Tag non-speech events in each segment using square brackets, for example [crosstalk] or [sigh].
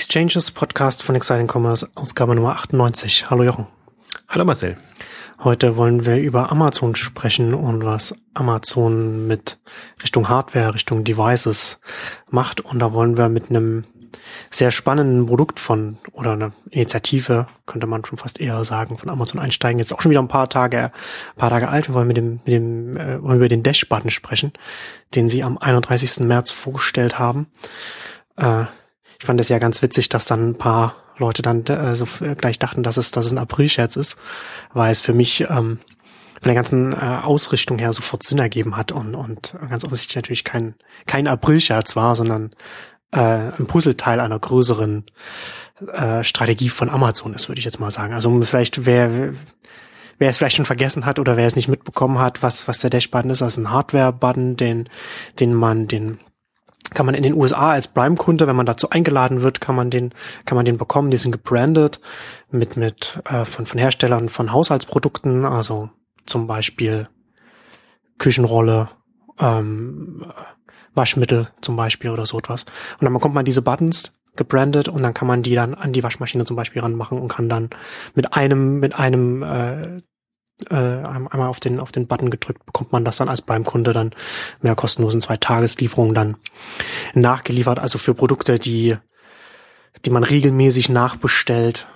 Exchanges Podcast von Exciting Commerce, Ausgabe Nummer 98. Hallo Jochen. Hallo Marcel. Heute wollen wir über Amazon sprechen und was Amazon mit Richtung Hardware, Richtung Devices macht. Und da wollen wir mit einem sehr spannenden Produkt von oder eine Initiative, könnte man schon fast eher sagen, von Amazon einsteigen. Jetzt auch schon wieder ein paar Tage, ein paar Tage alt. Wir wollen mit dem, mit dem, äh, wollen über den Dash-Button sprechen, den sie am 31. März vorgestellt haben. Äh, ich fand es ja ganz witzig, dass dann ein paar Leute dann äh, so gleich dachten, dass es, dass es ein April-Scherz ist, weil es für mich ähm, von der ganzen äh, Ausrichtung her sofort Sinn ergeben hat und, und ganz offensichtlich natürlich kein, kein April-Scherz war, sondern äh, ein Puzzleteil einer größeren äh, Strategie von Amazon ist, würde ich jetzt mal sagen. Also vielleicht wer wer es vielleicht schon vergessen hat oder wer es nicht mitbekommen hat, was was der Dash-Button ist, also ein Hardware-Button, den den man den kann man in den USA als Prime-Kunde, wenn man dazu eingeladen wird, kann man den, kann man den bekommen. Die sind gebrandet mit, mit, äh, von, von Herstellern von Haushaltsprodukten, also zum Beispiel Küchenrolle, ähm, Waschmittel zum Beispiel oder so etwas. Und dann bekommt man diese Buttons gebrandet und dann kann man die dann an die Waschmaschine zum Beispiel ranmachen und kann dann mit einem, mit einem äh, äh, einmal auf den auf den Button gedrückt, bekommt man das dann als Prime-Kunde dann mit der kostenlosen zwei Tageslieferung dann nachgeliefert. Also für Produkte, die die man regelmäßig nachbestellt,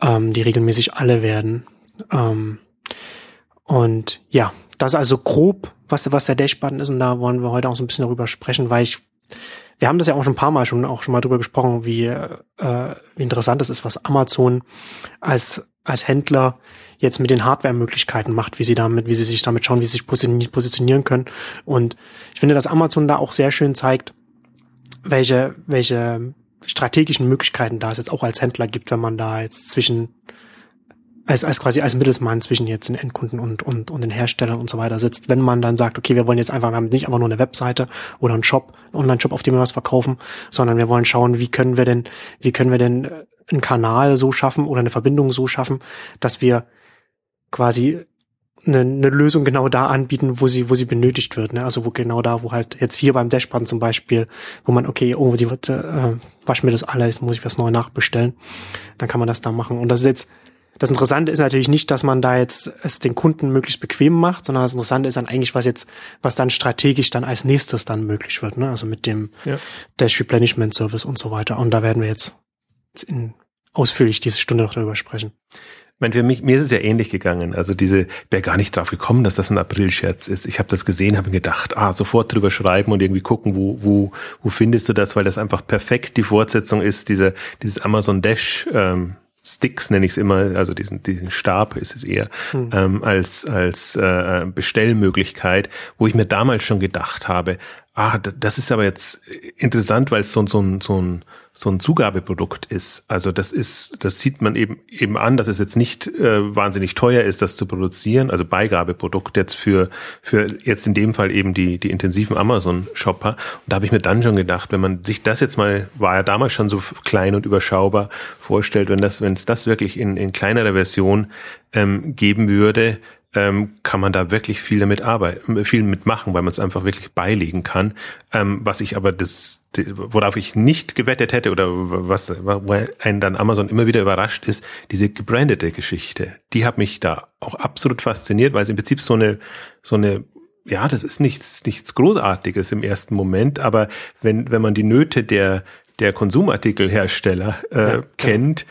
ähm, die regelmäßig alle werden. Ähm, und ja, das ist also grob, was was der Dash-Button ist. Und da wollen wir heute auch so ein bisschen darüber sprechen, weil ich wir haben das ja auch schon ein paar Mal schon auch schon mal drüber gesprochen, wie, äh, wie interessant es ist, was Amazon als als Händler jetzt mit den Hardware-Möglichkeiten macht, wie sie damit, wie sie sich damit schauen, wie sie sich positionieren können. Und ich finde, dass Amazon da auch sehr schön zeigt, welche, welche strategischen Möglichkeiten da es jetzt auch als Händler gibt, wenn man da jetzt zwischen als, als quasi als Mittelsmann zwischen jetzt den Endkunden und, und, und den Herstellern und so weiter sitzt. Wenn man dann sagt, okay, wir wollen jetzt einfach, wir haben nicht einfach nur eine Webseite oder einen Shop, einen Online-Shop, auf dem wir was verkaufen, sondern wir wollen schauen, wie können wir denn, wie können wir denn äh, einen Kanal so schaffen oder eine Verbindung so schaffen, dass wir quasi eine, eine Lösung genau da anbieten, wo sie, wo sie benötigt wird. Ne? Also wo genau da, wo halt jetzt hier beim Dashboard zum Beispiel, wo man, okay, oh, die äh, wasch mir das alles, muss ich was neu nachbestellen. Dann kann man das da machen. Und das ist jetzt das Interessante ist natürlich nicht, dass man da jetzt es den Kunden möglichst bequem macht, sondern das Interessante ist dann eigentlich, was jetzt, was dann strategisch dann als nächstes dann möglich wird, ne? Also mit dem ja. Dash Replenishment Service und so weiter. Und da werden wir jetzt in, ausführlich diese Stunde noch darüber sprechen. Ich meine, für mich, mir ist es ja ähnlich gegangen. Also diese, wäre gar nicht drauf gekommen, dass das ein April-Scherz ist. Ich habe das gesehen, habe mir gedacht, ah, sofort drüber schreiben und irgendwie gucken, wo, wo, wo findest du das, weil das einfach perfekt die Fortsetzung ist, diese, dieses Amazon Dash ähm, Sticks nenne ich es immer, also diesen, diesen Stab ist es eher, hm. ähm, als, als äh, Bestellmöglichkeit, wo ich mir damals schon gedacht habe, ah, das ist aber jetzt interessant, weil es so, so, so ein so ein Zugabeprodukt ist. Also das ist, das sieht man eben eben an, dass es jetzt nicht äh, wahnsinnig teuer ist, das zu produzieren. Also Beigabeprodukt jetzt für für jetzt in dem Fall eben die die intensiven Amazon Shopper. Und da habe ich mir dann schon gedacht, wenn man sich das jetzt mal war ja damals schon so klein und überschaubar vorstellt, wenn das wenn es das wirklich in in kleinerer Version ähm, geben würde, ähm, kann man da wirklich viel damit arbeiten, viel mitmachen, weil man es einfach wirklich beilegen kann. Ähm, was ich aber das, worauf ich nicht gewettet hätte oder was wo einen dann Amazon immer wieder überrascht ist, diese gebrandete Geschichte. Die hat mich da auch absolut fasziniert, weil es im Prinzip so eine so eine ja, das ist nichts nichts Großartiges im ersten Moment, aber wenn wenn man die Nöte der der Konsumartikelhersteller äh, ja, kennt ja.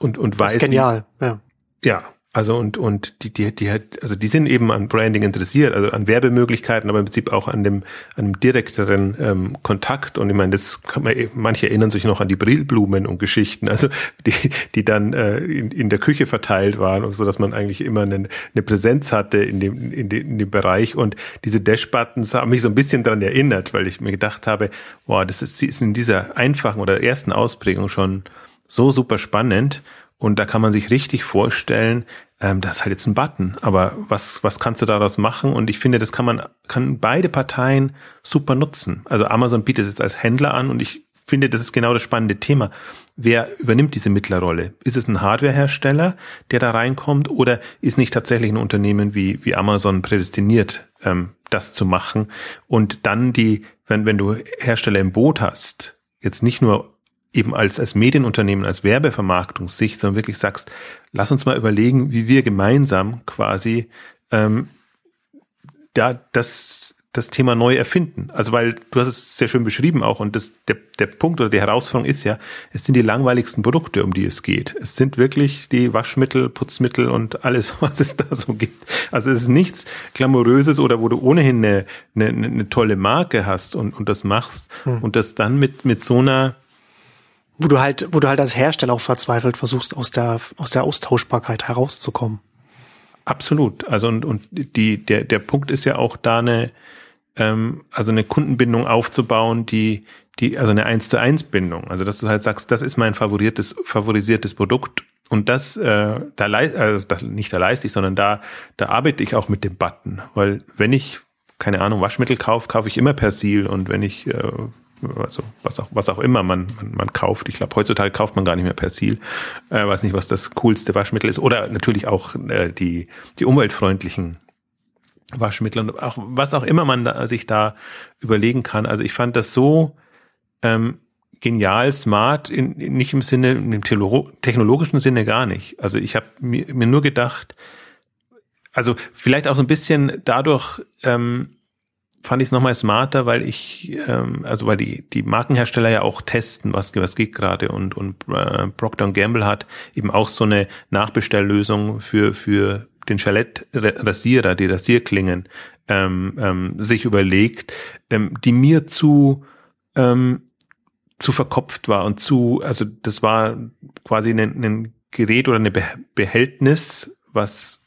und und weiß, das ist genial, ja. Ja, also und und die die die hat also die sind eben an Branding interessiert, also an Werbemöglichkeiten, aber im Prinzip auch an dem an dem direkteren ähm, Kontakt. Und ich meine, das kann man manche erinnern sich noch an die Brillblumen und Geschichten, also die die dann äh, in, in der Küche verteilt waren und so, dass man eigentlich immer eine, eine Präsenz hatte in dem in dem, in dem Bereich. Und diese Dash Buttons haben mich so ein bisschen daran erinnert, weil ich mir gedacht habe, wow, das ist, ist in dieser einfachen oder ersten Ausprägung schon so super spannend. Und da kann man sich richtig vorstellen, ähm, das ist halt jetzt ein Button, aber was, was kannst du daraus machen? Und ich finde, das kann man, kann beide Parteien super nutzen. Also Amazon bietet es jetzt als Händler an und ich finde, das ist genau das spannende Thema. Wer übernimmt diese Mittlerrolle? Ist es ein Hardwarehersteller, der da reinkommt, oder ist nicht tatsächlich ein Unternehmen wie, wie Amazon prädestiniert, ähm, das zu machen? Und dann die, wenn, wenn du Hersteller im Boot hast, jetzt nicht nur eben als, als Medienunternehmen, als Werbevermarktungssicht, sondern wirklich sagst, lass uns mal überlegen, wie wir gemeinsam quasi ähm, da das das Thema neu erfinden. Also weil du hast es sehr schön beschrieben auch und das, der, der Punkt oder die Herausforderung ist ja, es sind die langweiligsten Produkte, um die es geht. Es sind wirklich die Waschmittel, Putzmittel und alles, [laughs] was es da so gibt. Also es ist nichts Glamouröses oder wo du ohnehin eine, eine, eine tolle Marke hast und, und das machst hm. und das dann mit, mit so einer wo du halt, wo du halt als Hersteller auch verzweifelt versuchst, aus der, aus der Austauschbarkeit herauszukommen. Absolut. Also und, und die, der, der Punkt ist ja auch da eine, ähm, also eine Kundenbindung aufzubauen, die, die, also eine eins zu eins Bindung. Also dass du halt sagst, das ist mein favoriertes, favorisiertes Produkt und das, äh, da leist, also das, nicht da leiste ich, sondern da, da arbeite ich auch mit dem Button. Weil wenn ich, keine Ahnung, Waschmittel kaufe, kaufe ich immer Persil und wenn ich äh, also was auch, was auch immer man, man, man kauft. Ich glaube, heutzutage kauft man gar nicht mehr Persil. Äh, weiß nicht, was das coolste Waschmittel ist. Oder natürlich auch äh, die, die umweltfreundlichen Waschmittel und auch was auch immer man da, sich da überlegen kann. Also ich fand das so ähm, genial, smart, in, nicht im Sinne, im technologischen Sinne gar nicht. Also ich habe mir, mir nur gedacht, also vielleicht auch so ein bisschen dadurch ähm, fand ich es nochmal smarter, weil ich, ähm, also weil die, die Markenhersteller ja auch testen, was, was geht gerade und, und äh, Procter Gamble hat eben auch so eine Nachbestelllösung für, für den Chalet-Rasierer, die Rasierklingen, ähm, ähm, sich überlegt, ähm, die mir zu, ähm, zu verkopft war und zu, also das war quasi ein, ein Gerät oder ein Behältnis, was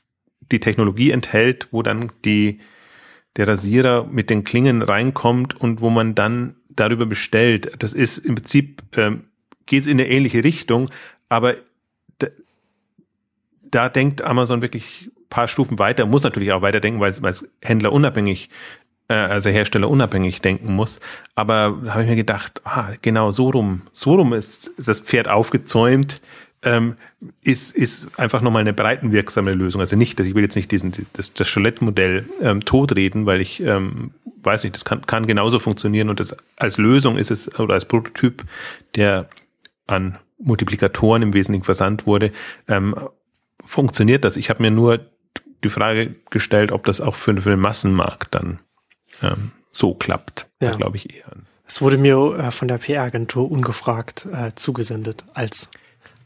die Technologie enthält, wo dann die, der Rasierer mit den Klingen reinkommt und wo man dann darüber bestellt. Das ist im Prinzip, ähm, geht es in eine ähnliche Richtung, aber da denkt Amazon wirklich paar Stufen weiter, muss natürlich auch weiterdenken, weil, weil es Händler unabhängig, äh, also Hersteller unabhängig denken muss. Aber da habe ich mir gedacht, ah, genau so rum, so rum ist, ist das Pferd aufgezäumt, ähm, ist, ist einfach nochmal eine breitenwirksame Lösung. Also nicht, dass ich will jetzt nicht diesen, das, das Cholet-Modell ähm, totreden, weil ich ähm, weiß nicht, das kann, kann genauso funktionieren und das als Lösung ist es, oder als Prototyp, der an Multiplikatoren im Wesentlichen versandt wurde, ähm, funktioniert das. Ich habe mir nur die Frage gestellt, ob das auch für, für den Massenmarkt dann ähm, so klappt. Ja. Da glaube ich eher. Es wurde mir äh, von der PR-Agentur ungefragt äh, zugesendet als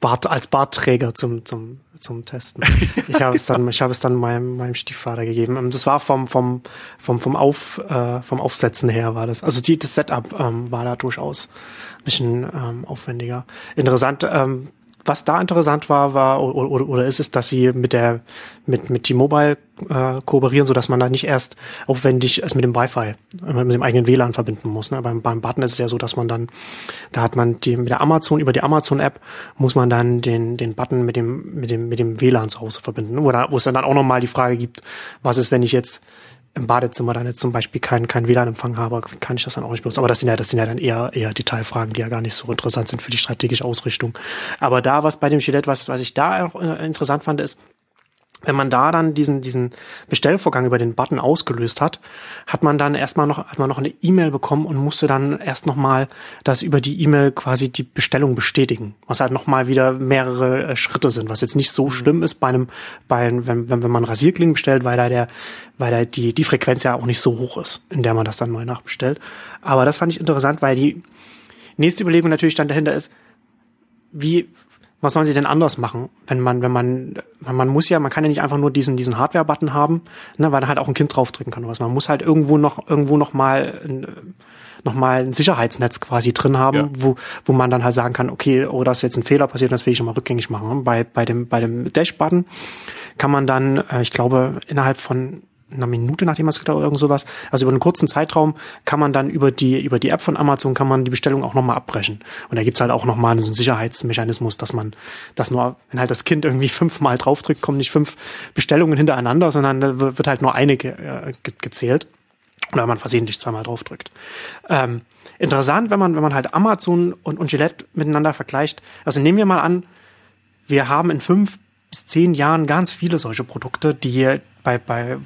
Bart, als Bartträger zum, zum, zum Testen. Ich habe es [laughs] dann, ich habe es dann meinem, meinem Stiefvater gegeben. Ähm, das war vom, vom, vom, vom Auf, äh, vom Aufsetzen her war das. Also die, das Setup ähm, war da durchaus ein bisschen ähm, aufwendiger. Interessant, ähm, was da interessant war, war oder, oder, ist es, dass sie mit der mit mit T-Mobile äh, kooperieren, so dass man da nicht erst aufwendig es mit dem Wi-Fi, äh, mit dem eigenen WLAN verbinden muss. Ne? Beim beim Button ist es ja so, dass man dann da hat man die mit der Amazon über die Amazon App muss man dann den den Button mit dem mit dem mit dem WLAN zu Hause verbinden, wo, da, wo es dann auch noch mal die Frage gibt, was ist, wenn ich jetzt im Badezimmer dann jetzt zum Beispiel keinen kein WLAN-Empfang habe, kann ich das dann auch nicht benutzen. Aber das sind ja, das sind ja dann eher, eher Detailfragen, die ja gar nicht so interessant sind für die strategische Ausrichtung. Aber da, was bei dem Gillette, was, was ich da auch äh, interessant fand, ist, wenn man da dann diesen, diesen Bestellvorgang über den Button ausgelöst hat, hat man dann erstmal noch, hat man noch eine E-Mail bekommen und musste dann erst nochmal das über die E-Mail quasi die Bestellung bestätigen. Was halt nochmal wieder mehrere äh, Schritte sind, was jetzt nicht so mhm. schlimm ist bei einem, bei, wenn, wenn, wenn man Rasierklingen bestellt, weil da der, weil da die, die Frequenz ja auch nicht so hoch ist, in der man das dann neu nachbestellt. Aber das fand ich interessant, weil die nächste Überlegung natürlich dann dahinter ist, wie, was sollen sie denn anders machen, wenn man, wenn man, man muss ja, man kann ja nicht einfach nur diesen, diesen Hardware-Button haben, ne, weil da halt auch ein Kind draufdrücken kann oder was. Man muss halt irgendwo noch, irgendwo noch mal, noch mal ein Sicherheitsnetz quasi drin haben, ja. wo, wo man dann halt sagen kann, okay, oh, da ist jetzt ein Fehler passiert, das will ich schon mal rückgängig machen. Bei, bei dem, bei dem Dash-Button kann man dann, äh, ich glaube, innerhalb von einer Minute, nachdem man es oder irgend sowas. Also über einen kurzen Zeitraum kann man dann über die, über die App von Amazon kann man die Bestellung auch nochmal abbrechen. Und da gibt's halt auch nochmal so einen Sicherheitsmechanismus, dass man, dass nur, wenn halt das Kind irgendwie [laughs] fünfmal draufdrückt, kommen nicht fünf Bestellungen hintereinander, sondern da wird halt nur eine ge, äh, gezählt. Oder man versehentlich zweimal draufdrückt. Ähm, interessant, wenn man, wenn man halt Amazon und, und Gillette miteinander vergleicht. Also nehmen wir mal an, wir haben in fünf bis zehn Jahren ganz viele solche Produkte, die, bei, bei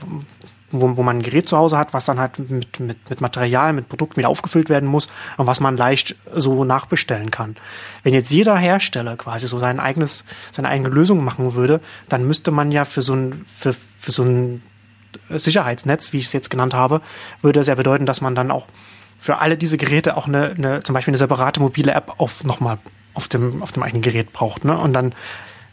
wo, wo man ein Gerät zu Hause hat, was dann halt mit, mit, mit Material, mit Produkten wieder aufgefüllt werden muss und was man leicht so nachbestellen kann. Wenn jetzt jeder Hersteller quasi so sein eigenes, seine eigene Lösung machen würde, dann müsste man ja für so ein, für, für so ein Sicherheitsnetz, wie ich es jetzt genannt habe, würde es ja bedeuten, dass man dann auch für alle diese Geräte auch eine, eine zum Beispiel eine separate mobile App auf nochmal auf dem, auf dem eigenen Gerät braucht. Ne? Und dann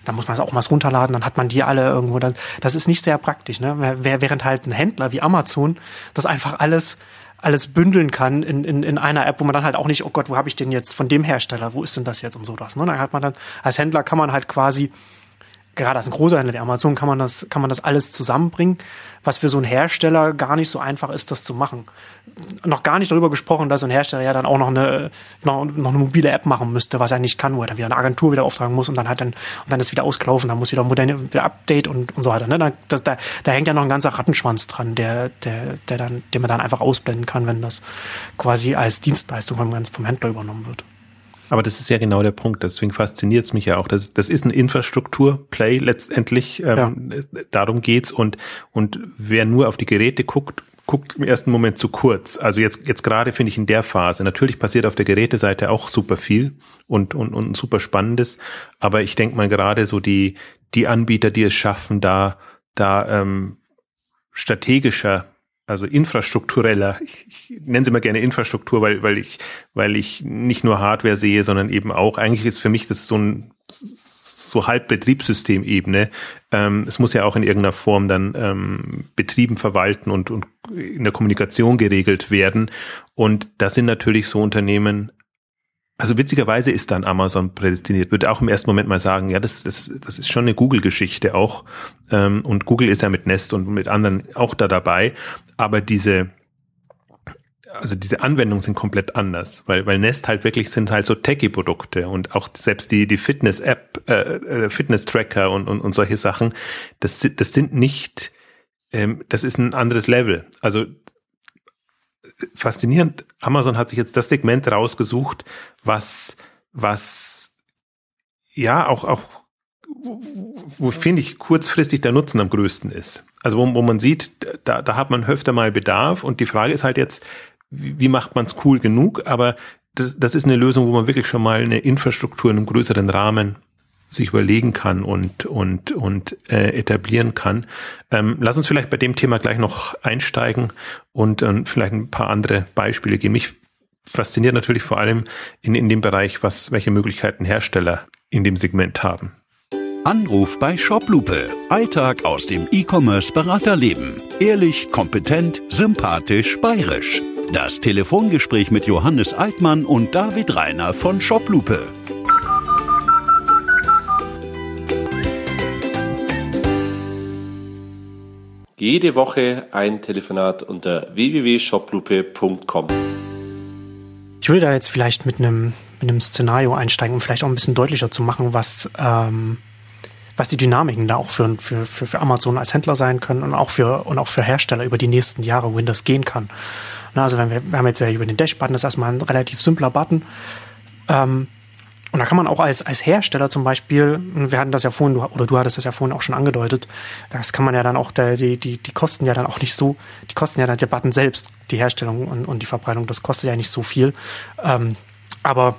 da muss man es auch mal runterladen, dann hat man die alle irgendwo. Das, das ist nicht sehr praktisch, ne? Während halt ein Händler wie Amazon das einfach alles alles bündeln kann in, in, in einer App, wo man dann halt auch nicht, oh Gott, wo habe ich den jetzt von dem Hersteller, wo ist denn das jetzt und so das. Ne? Dann hat man dann, als Händler kann man halt quasi gerade als ein großer Händler wie Amazon kann man das, kann man das alles zusammenbringen, was für so einen Hersteller gar nicht so einfach ist, das zu machen. Noch gar nicht darüber gesprochen, dass so ein Hersteller ja dann auch noch eine, noch, noch eine mobile App machen müsste, was er nicht kann, wo er dann wieder eine Agentur wieder auftragen muss und dann hat dann, und dann ist wieder ausgelaufen, dann muss wieder moderne, wieder Update und, und so weiter. Ne? Da, da, da hängt ja noch ein ganzer Rattenschwanz dran, der, der, der dann, den man dann einfach ausblenden kann, wenn das quasi als Dienstleistung vom, vom Händler übernommen wird. Aber das ist ja genau der Punkt. Deswegen fasziniert es mich ja auch. Das, das ist ein Infrastruktur-Play letztendlich. Ähm, ja. Darum geht's. Und, und wer nur auf die Geräte guckt, guckt im ersten Moment zu kurz. Also jetzt, jetzt gerade finde ich in der Phase. Natürlich passiert auf der Geräteseite auch super viel und, und, und super Spannendes. Aber ich denke mal gerade so die, die Anbieter, die es schaffen, da, da ähm, strategischer also infrastruktureller, ich, ich nenne sie mal gerne Infrastruktur, weil, weil ich, weil ich nicht nur Hardware sehe, sondern eben auch, eigentlich ist für mich das so ein so halb Betriebssystemebene. Ähm, es muss ja auch in irgendeiner Form dann ähm, betrieben, verwalten und, und in der Kommunikation geregelt werden. Und das sind natürlich so Unternehmen also witzigerweise ist dann Amazon prädestiniert. Würde auch im ersten Moment mal sagen, ja, das, das, das ist schon eine Google-Geschichte auch. Ähm, und Google ist ja mit Nest und mit anderen auch da dabei. Aber diese, also diese Anwendungen sind komplett anders, weil, weil Nest halt wirklich sind halt so Techie-Produkte und auch selbst die, die Fitness-App, äh, äh, Fitness-Tracker und, und, und solche Sachen, das, das sind nicht, ähm, das ist ein anderes Level. Also faszinierend. Amazon hat sich jetzt das Segment rausgesucht, was, was, ja, auch, auch, wo finde ich kurzfristig der Nutzen am größten ist. Also wo, wo man sieht, da, da hat man öfter mal Bedarf und die Frage ist halt jetzt, wie, wie macht man es cool genug? Aber das, das ist eine Lösung, wo man wirklich schon mal eine Infrastruktur in einem größeren Rahmen sich überlegen kann und und und äh, etablieren kann. Ähm, lass uns vielleicht bei dem Thema gleich noch einsteigen und ähm, vielleicht ein paar andere Beispiele geben. Mich fasziniert natürlich vor allem in, in dem Bereich, was welche Möglichkeiten Hersteller in dem Segment haben. Anruf bei Shoplupe. Alltag aus dem E-Commerce-Beraterleben. Ehrlich, kompetent, sympathisch, bayerisch. Das Telefongespräch mit Johannes Altmann und David Reiner von Shoplupe. Jede Woche ein Telefonat unter www.shoplupe.com. Ich würde da jetzt vielleicht mit einem, mit einem Szenario einsteigen, um vielleicht auch ein bisschen deutlicher zu machen, was, ähm, was die Dynamiken da auch für, für, für, Amazon als Händler sein können und auch für, und auch für Hersteller über die nächsten Jahre, wohin das gehen kann. Na, also wenn wir, wir haben jetzt ja über den Dash-Button, das ist erstmal ein relativ simpler Button. Ähm, und da kann man auch als, als Hersteller zum Beispiel, wir hatten das ja vorhin, oder du hattest das ja vorhin auch schon angedeutet, das kann man ja dann auch, die, die, die kosten ja dann auch nicht so, die kosten ja dann der Button selbst, die Herstellung und, und die Verbreitung, das kostet ja nicht so viel. Ähm, aber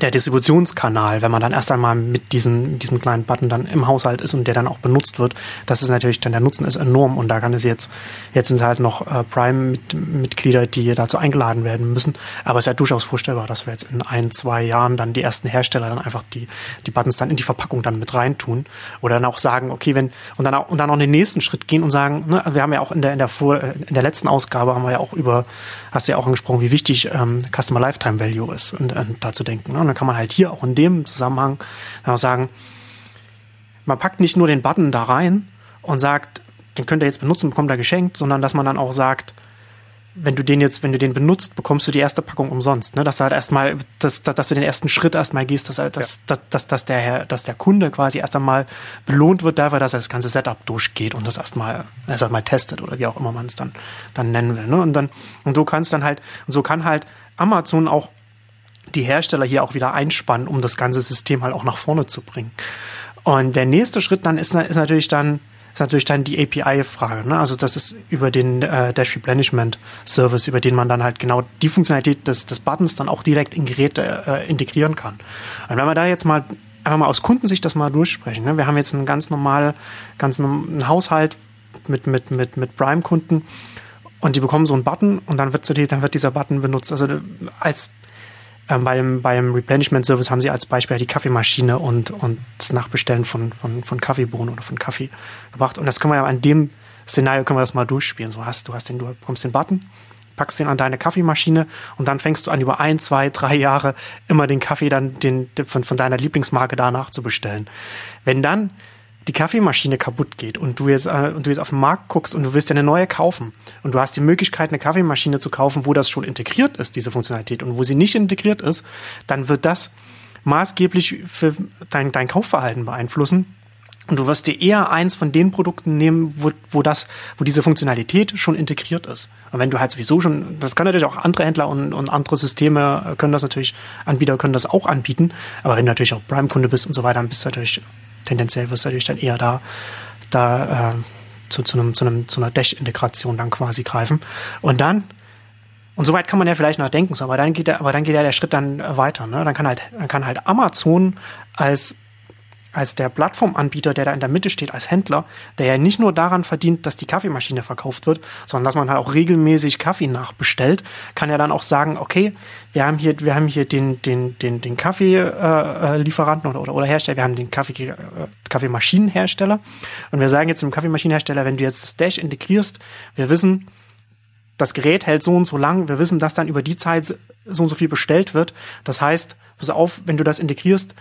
der Distributionskanal, wenn man dann erst einmal mit diesem, diesem kleinen Button dann im Haushalt ist und der dann auch benutzt wird, das ist natürlich dann der Nutzen ist enorm und da kann es jetzt, jetzt sind es halt noch äh, Prime-Mitglieder, die dazu eingeladen werden müssen, aber es ist ja durchaus vorstellbar, dass wir jetzt in ein, zwei Jahren dann die ersten Hersteller dann einfach die, die Buttons dann in die Verpackung dann mit reintun oder dann auch sagen, okay, wenn, und dann auch, und dann auch den nächsten Schritt gehen und sagen, ne, wir haben ja auch in der, in der Vor, in der letzten Ausgabe haben wir ja auch über, hast du ja auch angesprochen, wie wichtig ähm, Customer Lifetime Value ist und, und da zu denken, ne? Und dann kann man halt hier auch in dem Zusammenhang sagen, man packt nicht nur den Button da rein und sagt, den könnt ihr jetzt benutzen, bekommt er geschenkt, sondern dass man dann auch sagt, wenn du den jetzt, wenn du den benutzt, bekommst du die erste Packung umsonst. Ne? Dass du halt erstmal, dass, dass du den ersten Schritt erstmal gehst, dass, halt, dass, ja. dass, dass, dass, der, dass der Kunde quasi erst einmal belohnt wird dafür, dass er das ganze Setup durchgeht und das erstmal, erst einmal testet oder wie auch immer man es dann, dann nennen will. Ne? Und dann, und so kannst dann halt, und so kann halt Amazon auch die Hersteller hier auch wieder einspannen, um das ganze System halt auch nach vorne zu bringen. Und der nächste Schritt dann ist, ist natürlich dann, ist natürlich dann die API-Frage. Ne? Also das ist über den äh, Dash Replenishment Service, über den man dann halt genau die Funktionalität des, des Buttons dann auch direkt in Geräte äh, integrieren kann. Und wenn wir da jetzt mal einfach mal aus Kundensicht das mal durchsprechen. Ne? Wir haben jetzt einen ganz normal, ganz einen Haushalt mit, mit, mit, mit Prime-Kunden und die bekommen so einen Button und dann wird, so die, dann wird dieser Button benutzt. Also als ähm, beim, beim Replenishment Service haben sie als Beispiel die Kaffeemaschine und, und das Nachbestellen von, von, von Kaffeebohnen oder von Kaffee gebracht. Und das können wir ja an dem Szenario können wir das mal durchspielen. So hast du hast den, du bekommst den Button, packst den an deine Kaffeemaschine und dann fängst du an, über ein, zwei, drei Jahre immer den Kaffee dann den, von, von deiner Lieblingsmarke danach zu bestellen. Wenn dann die Kaffeemaschine kaputt geht und du jetzt äh, und du jetzt auf den Markt guckst und du willst dir eine neue kaufen und du hast die Möglichkeit eine Kaffeemaschine zu kaufen, wo das schon integriert ist diese Funktionalität und wo sie nicht integriert ist, dann wird das maßgeblich für dein dein Kaufverhalten beeinflussen. Und du wirst dir eher eins von den Produkten nehmen, wo, wo das, wo diese Funktionalität schon integriert ist. Und wenn du halt sowieso schon, das können natürlich auch andere Händler und, und andere Systeme können das natürlich, Anbieter können das auch anbieten. Aber wenn du natürlich auch Prime-Kunde bist und so weiter, dann bist du natürlich tendenziell wirst du natürlich dann eher da, da äh, zu, zu, einem, zu, einem, zu einer Dash-Integration dann quasi greifen. Und dann, und soweit kann man ja vielleicht noch denken, so, aber dann geht der, aber dann geht ja der Schritt dann weiter. Ne? Dann kann halt, dann kann halt Amazon als als der Plattformanbieter, der da in der Mitte steht, als Händler, der ja nicht nur daran verdient, dass die Kaffeemaschine verkauft wird, sondern dass man halt auch regelmäßig Kaffee nachbestellt, kann ja dann auch sagen, okay, wir haben hier, wir haben hier den, den, den, den Kaffeelieferanten äh, oder, oder, oder Hersteller, wir haben den Kaffee, äh, Kaffeemaschinenhersteller und wir sagen jetzt dem Kaffeemaschinenhersteller, wenn du jetzt das Dash integrierst, wir wissen, das Gerät hält so und so lang, wir wissen, dass dann über die Zeit so und so viel bestellt wird. Das heißt, pass auf, wenn du das integrierst,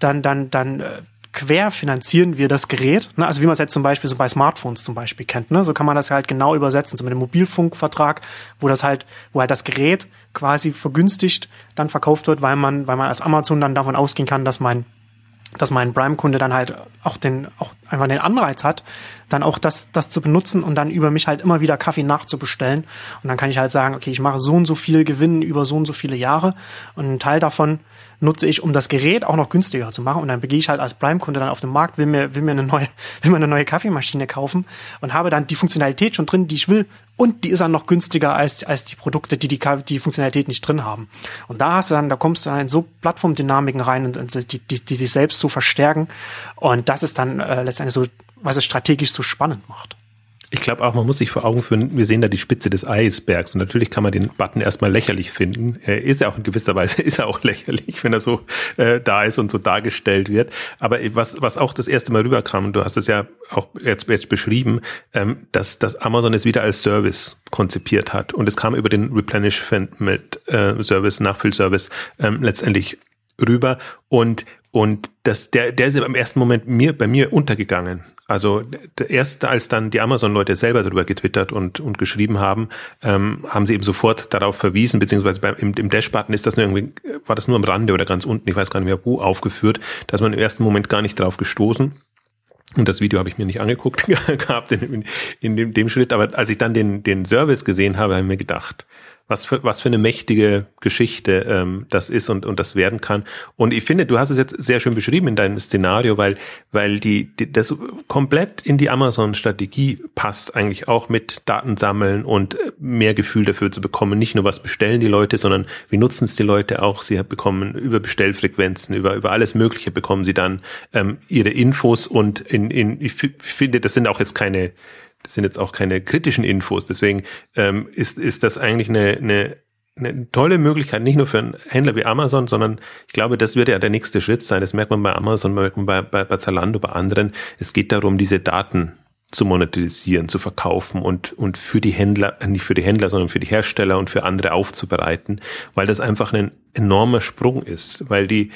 dann, dann, dann äh, querfinanzieren wir das Gerät. Ne? Also wie man es jetzt zum Beispiel so bei Smartphones zum Beispiel kennt. Ne? So kann man das halt genau übersetzen. So mit einem Mobilfunkvertrag, wo das halt, wo halt das Gerät quasi vergünstigt dann verkauft wird, weil man, weil man als Amazon dann davon ausgehen kann, dass mein dass mein Prime-Kunde dann halt auch den, auch einfach den Anreiz hat, dann auch das, das zu benutzen und dann über mich halt immer wieder Kaffee nachzubestellen. Und dann kann ich halt sagen, okay, ich mache so und so viel Gewinn über so und so viele Jahre und einen Teil davon nutze ich, um das Gerät auch noch günstiger zu machen. Und dann begehe ich halt als Prime-Kunde dann auf den Markt, will mir, will mir eine neue, [laughs] will mir eine neue Kaffeemaschine kaufen und habe dann die Funktionalität schon drin, die ich will. Und die ist dann noch günstiger als, als die Produkte, die, die die Funktionalität nicht drin haben. Und da hast du dann, da kommst du dann in so Plattformdynamiken rein, und, die, die, die sich selbst zu verstärken. Und das ist dann äh, letztendlich so, was es strategisch so spannend macht. Ich glaube auch, man muss sich vor Augen führen, wir sehen da die Spitze des Eisbergs und natürlich kann man den Button erstmal lächerlich finden. Er ist ja auch in gewisser Weise [laughs] ist er auch lächerlich, wenn er so äh, da ist und so dargestellt wird. Aber was, was auch das erste Mal rüberkam, du hast es ja auch jetzt, jetzt beschrieben, ähm, dass, dass Amazon es wieder als Service konzipiert hat. Und es kam über den Replenishment mit äh, Service, Nachfüllservice ähm, letztendlich rüber und und das, der, der ist im ersten Moment mir, bei mir untergegangen. Also erst als dann die Amazon-Leute selber darüber getwittert und, und geschrieben haben, ähm, haben sie eben sofort darauf verwiesen, beziehungsweise beim, im, im Dash-Button ist das nur irgendwie, war das nur am Rande oder ganz unten, ich weiß gar nicht mehr wo, aufgeführt, dass man im ersten Moment gar nicht drauf gestoßen. Und das Video habe ich mir nicht angeguckt [laughs] gehabt in, in dem, dem Schritt, aber als ich dann den, den Service gesehen habe, habe ich mir gedacht, was für, was für eine mächtige Geschichte ähm, das ist und, und das werden kann. Und ich finde, du hast es jetzt sehr schön beschrieben in deinem Szenario, weil, weil die, die das komplett in die Amazon-Strategie passt, eigentlich auch mit Daten sammeln und mehr Gefühl dafür zu bekommen. Nicht nur, was bestellen die Leute, sondern wie nutzen es die Leute auch. Sie bekommen über Bestellfrequenzen, über, über alles Mögliche bekommen sie dann ähm, ihre Infos und in, in, ich finde, das sind auch jetzt keine das sind jetzt auch keine kritischen Infos. Deswegen ähm, ist, ist das eigentlich eine, eine, eine tolle Möglichkeit, nicht nur für einen Händler wie Amazon, sondern ich glaube, das wird ja der nächste Schritt sein. Das merkt man bei Amazon, merkt man bei, bei, bei Zalando, bei anderen. Es geht darum, diese Daten zu monetarisieren, zu verkaufen und, und für die Händler, nicht für die Händler, sondern für die Hersteller und für andere aufzubereiten, weil das einfach ein enormer Sprung ist, weil die,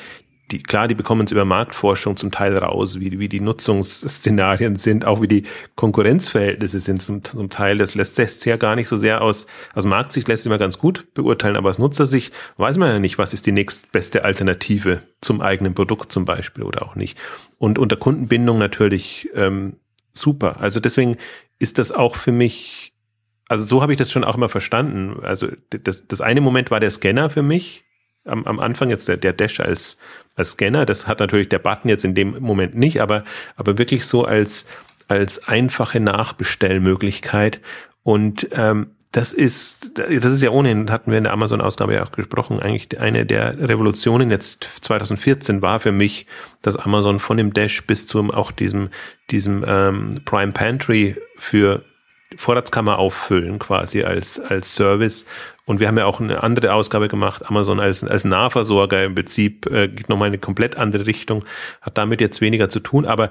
die, klar, die bekommen es über Marktforschung zum Teil raus, wie, wie die Nutzungsszenarien sind, auch wie die Konkurrenzverhältnisse sind zum, zum Teil. Das lässt sich ja gar nicht so sehr aus, aus Marktsicht lässt sich mal ganz gut beurteilen, aber aus Nutzersicht weiß man ja nicht, was ist die nächstbeste Alternative zum eigenen Produkt zum Beispiel oder auch nicht. Und unter Kundenbindung natürlich ähm, super. Also deswegen ist das auch für mich, also so habe ich das schon auch immer verstanden. Also das, das eine Moment war der Scanner für mich, am, am Anfang jetzt der, der Dash als, als Scanner. Das hat natürlich der Button jetzt in dem Moment nicht, aber, aber wirklich so als, als einfache Nachbestellmöglichkeit. Und ähm, das ist, das ist ja ohnehin, hatten wir in der Amazon-Ausgabe ja auch gesprochen, eigentlich eine der Revolutionen jetzt 2014 war für mich, dass Amazon von dem Dash bis zum auch diesem, diesem ähm, Prime Pantry für Vorratskammer auffüllen quasi als, als Service. Und wir haben ja auch eine andere Ausgabe gemacht, Amazon als, als Nahversorger im Prinzip, äh, geht nochmal in eine komplett andere Richtung, hat damit jetzt weniger zu tun, aber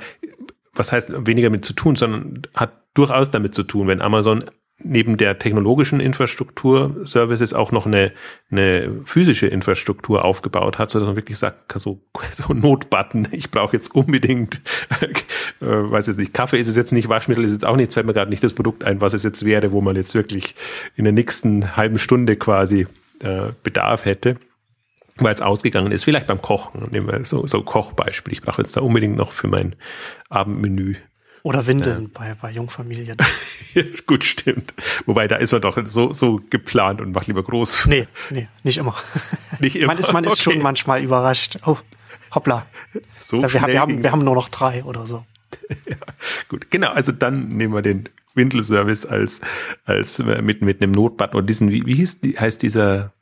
was heißt weniger mit zu tun, sondern hat durchaus damit zu tun, wenn Amazon neben der technologischen Infrastruktur Services auch noch eine, eine physische Infrastruktur aufgebaut hat, so dass man wirklich sagt, [laughs] so, so Notbutton, ich brauche jetzt unbedingt, äh, weiß jetzt nicht, Kaffee ist es jetzt nicht, Waschmittel ist jetzt auch nichts, fällt mir gerade nicht das Produkt ein, was es jetzt wäre, wo man jetzt wirklich in der nächsten halben Stunde quasi äh, Bedarf hätte weil es ausgegangen ist, vielleicht beim Kochen, nehmen wir so, so Kochbeispiel. Ich brauche jetzt da unbedingt noch für mein Abendmenü oder Windeln ja. bei, bei Jungfamilien. [laughs] gut, stimmt. Wobei, da ist man doch so, so geplant und macht lieber groß. Nee, nee, nicht immer. [laughs] Nicht immer. man ist, man ist okay. schon manchmal überrascht. Oh, hoppla. So da, wir, wir, haben, wir haben nur noch drei oder so. [laughs] ja, gut, genau. Also dann nehmen wir den Windelservice als, als äh, mit, mit einem Notbutton oder diesen, wie, wie hieß, heißt dieser,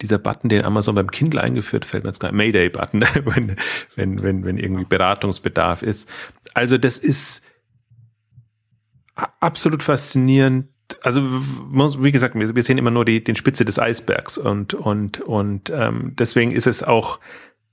dieser Button, den Amazon beim Kindle eingeführt, fällt mir jetzt gerade Mayday-Button, wenn, wenn, wenn, wenn irgendwie Beratungsbedarf ist. Also das ist, absolut faszinierend. Also wie gesagt, wir sehen immer nur die, den Spitze des Eisbergs und und und ähm, deswegen ist es auch,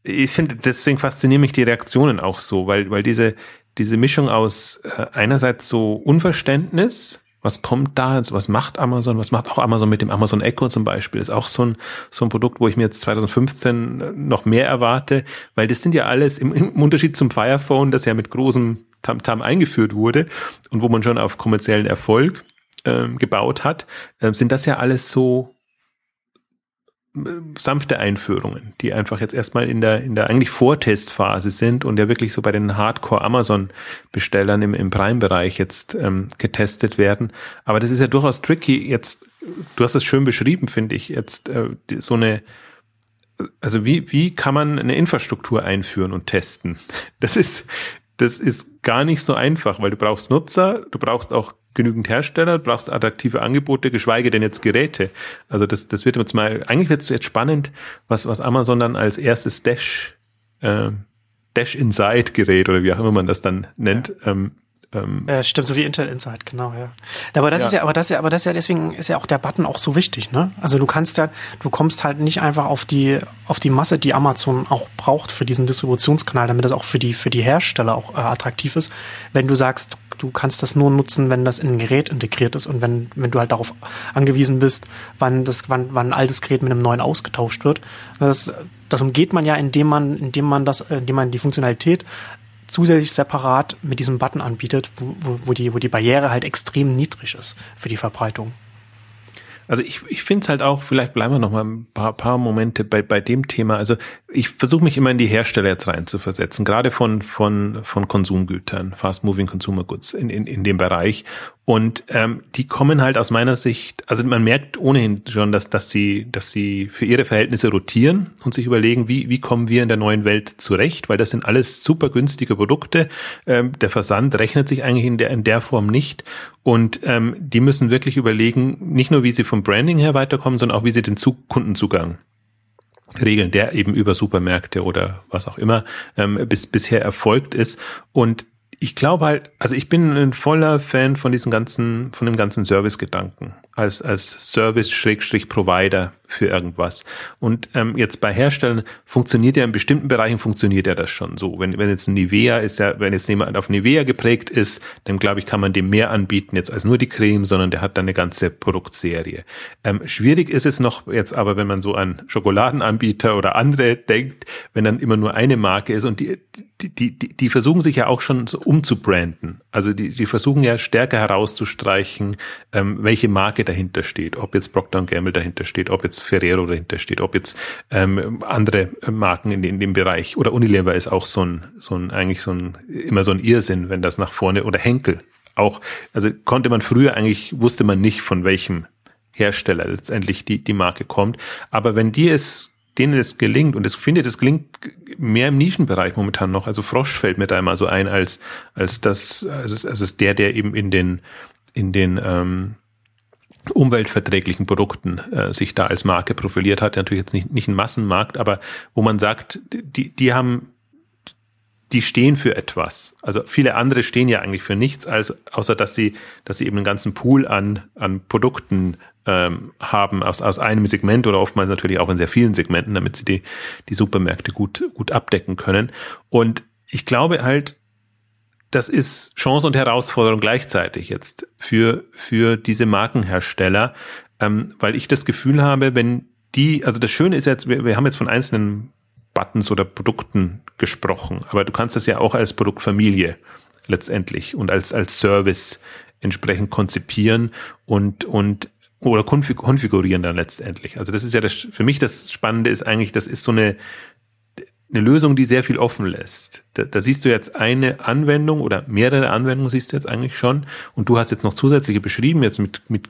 ich finde, deswegen faszinieren mich die Reaktionen auch so, weil weil diese diese Mischung aus äh, einerseits so Unverständnis, was kommt da, also was macht Amazon, was macht auch Amazon mit dem Amazon Echo zum Beispiel, ist auch so ein, so ein Produkt, wo ich mir jetzt 2015 noch mehr erwarte, weil das sind ja alles im, im Unterschied zum Fire Phone, das ja mit großem Tamtam eingeführt wurde und wo man schon auf kommerziellen Erfolg äh, gebaut hat, äh, sind das ja alles so äh, sanfte Einführungen, die einfach jetzt erstmal in der, in der eigentlich Vortestphase sind und ja wirklich so bei den Hardcore-Amazon-Bestellern im, im Prime-Bereich jetzt ähm, getestet werden. Aber das ist ja durchaus tricky. Jetzt, du hast es schön beschrieben, finde ich, jetzt äh, so eine also wie, wie kann man eine Infrastruktur einführen und testen? Das ist, das ist gar nicht so einfach, weil du brauchst Nutzer, du brauchst auch genügend Hersteller, du brauchst attraktive Angebote, geschweige denn jetzt Geräte. Also das, das wird jetzt mal, eigentlich wird es jetzt spannend, was, was Amazon dann als erstes Dash, äh, Dash Inside Gerät oder wie auch immer man das dann nennt, ja. ähm, ähm, ja, stimmt, so wie Intel Insight, genau, ja. Aber das ja. ist ja, aber das ist ja, aber das ist ja deswegen ist ja auch der Button auch so wichtig, ne? Also du kannst ja, du kommst halt nicht einfach auf die, auf die Masse, die Amazon auch braucht für diesen Distributionskanal, damit das auch für die, für die Hersteller auch äh, attraktiv ist, wenn du sagst, du kannst das nur nutzen, wenn das in ein Gerät integriert ist und wenn, wenn du halt darauf angewiesen bist, wann das, wann, wann ein altes Gerät mit einem neuen ausgetauscht wird. Das, das umgeht man ja, indem man, indem man das, indem man die Funktionalität zusätzlich separat mit diesem Button anbietet, wo, wo, die, wo die Barriere halt extrem niedrig ist für die Verbreitung. Also ich, ich finde es halt auch, vielleicht bleiben wir noch mal ein paar, paar Momente bei, bei dem Thema. Also ich versuche mich immer in die Hersteller jetzt rein zu versetzen, gerade von, von, von Konsumgütern, Fast Moving Consumer Goods in, in, in dem Bereich. Und ähm, die kommen halt aus meiner Sicht, also man merkt ohnehin schon, dass, dass sie, dass sie für ihre Verhältnisse rotieren und sich überlegen, wie, wie kommen wir in der neuen Welt zurecht, weil das sind alles super günstige Produkte. Ähm, der Versand rechnet sich eigentlich in der, in der Form nicht. Und ähm, die müssen wirklich überlegen, nicht nur, wie sie vom Branding her weiterkommen, sondern auch, wie sie den Kundenzugang regeln, der eben über Supermärkte oder was auch immer ähm, bis, bisher erfolgt ist. Und ich glaube halt, also ich bin ein voller Fan von diesem ganzen, von dem ganzen Service-Gedanken. Als, als Service-Provider für irgendwas. Und ähm, jetzt bei Herstellern funktioniert ja in bestimmten Bereichen funktioniert ja das schon so. Wenn, wenn jetzt Nivea ist ja, wenn jetzt jemand auf Nivea geprägt ist, dann glaube ich, kann man dem mehr anbieten jetzt als nur die Creme, sondern der hat dann eine ganze Produktserie. Ähm, schwierig ist es noch jetzt aber, wenn man so an Schokoladenanbieter oder andere denkt, wenn dann immer nur eine Marke ist und die, die, die, die versuchen sich ja auch schon so umzubranden. Also die, die versuchen ja stärker herauszustreichen, ähm, welche Marke dahinter steht, ob jetzt Procter Gamble dahinter steht, ob jetzt Ferrero dahinter steht, ob jetzt ähm, andere Marken in, in dem Bereich oder Unilever ist auch so ein, so ein eigentlich so ein immer so ein Irrsinn, wenn das nach vorne oder Henkel auch, also konnte man früher eigentlich wusste man nicht von welchem Hersteller letztendlich die die Marke kommt, aber wenn die es denen es gelingt, und ich finde, das gelingt mehr im Nischenbereich momentan noch. Also Frosch fällt mir da immer so ein als, als das, also, also der, der eben in den, in den, ähm, umweltverträglichen Produkten äh, sich da als Marke profiliert hat, natürlich jetzt nicht, nicht ein Massenmarkt, aber wo man sagt, die, die haben die stehen für etwas. Also viele andere stehen ja eigentlich für nichts, als, außer dass sie, dass sie eben einen ganzen Pool an, an Produkten ähm, haben aus, aus einem Segment oder oftmals natürlich auch in sehr vielen Segmenten, damit sie die, die Supermärkte gut, gut abdecken können. Und ich glaube halt, das ist Chance und Herausforderung gleichzeitig jetzt für, für diese Markenhersteller, ähm, weil ich das Gefühl habe, wenn die, also das Schöne ist jetzt, wir, wir haben jetzt von einzelnen Buttons oder Produkten gesprochen. Aber du kannst das ja auch als Produktfamilie letztendlich und als, als Service entsprechend konzipieren und, und oder konfigurieren dann letztendlich. Also das ist ja das, für mich das Spannende ist eigentlich, das ist so eine, eine Lösung, die sehr viel offen lässt. Da, da siehst du jetzt eine Anwendung oder mehrere Anwendungen siehst du jetzt eigentlich schon und du hast jetzt noch zusätzliche beschrieben, jetzt mit, mit,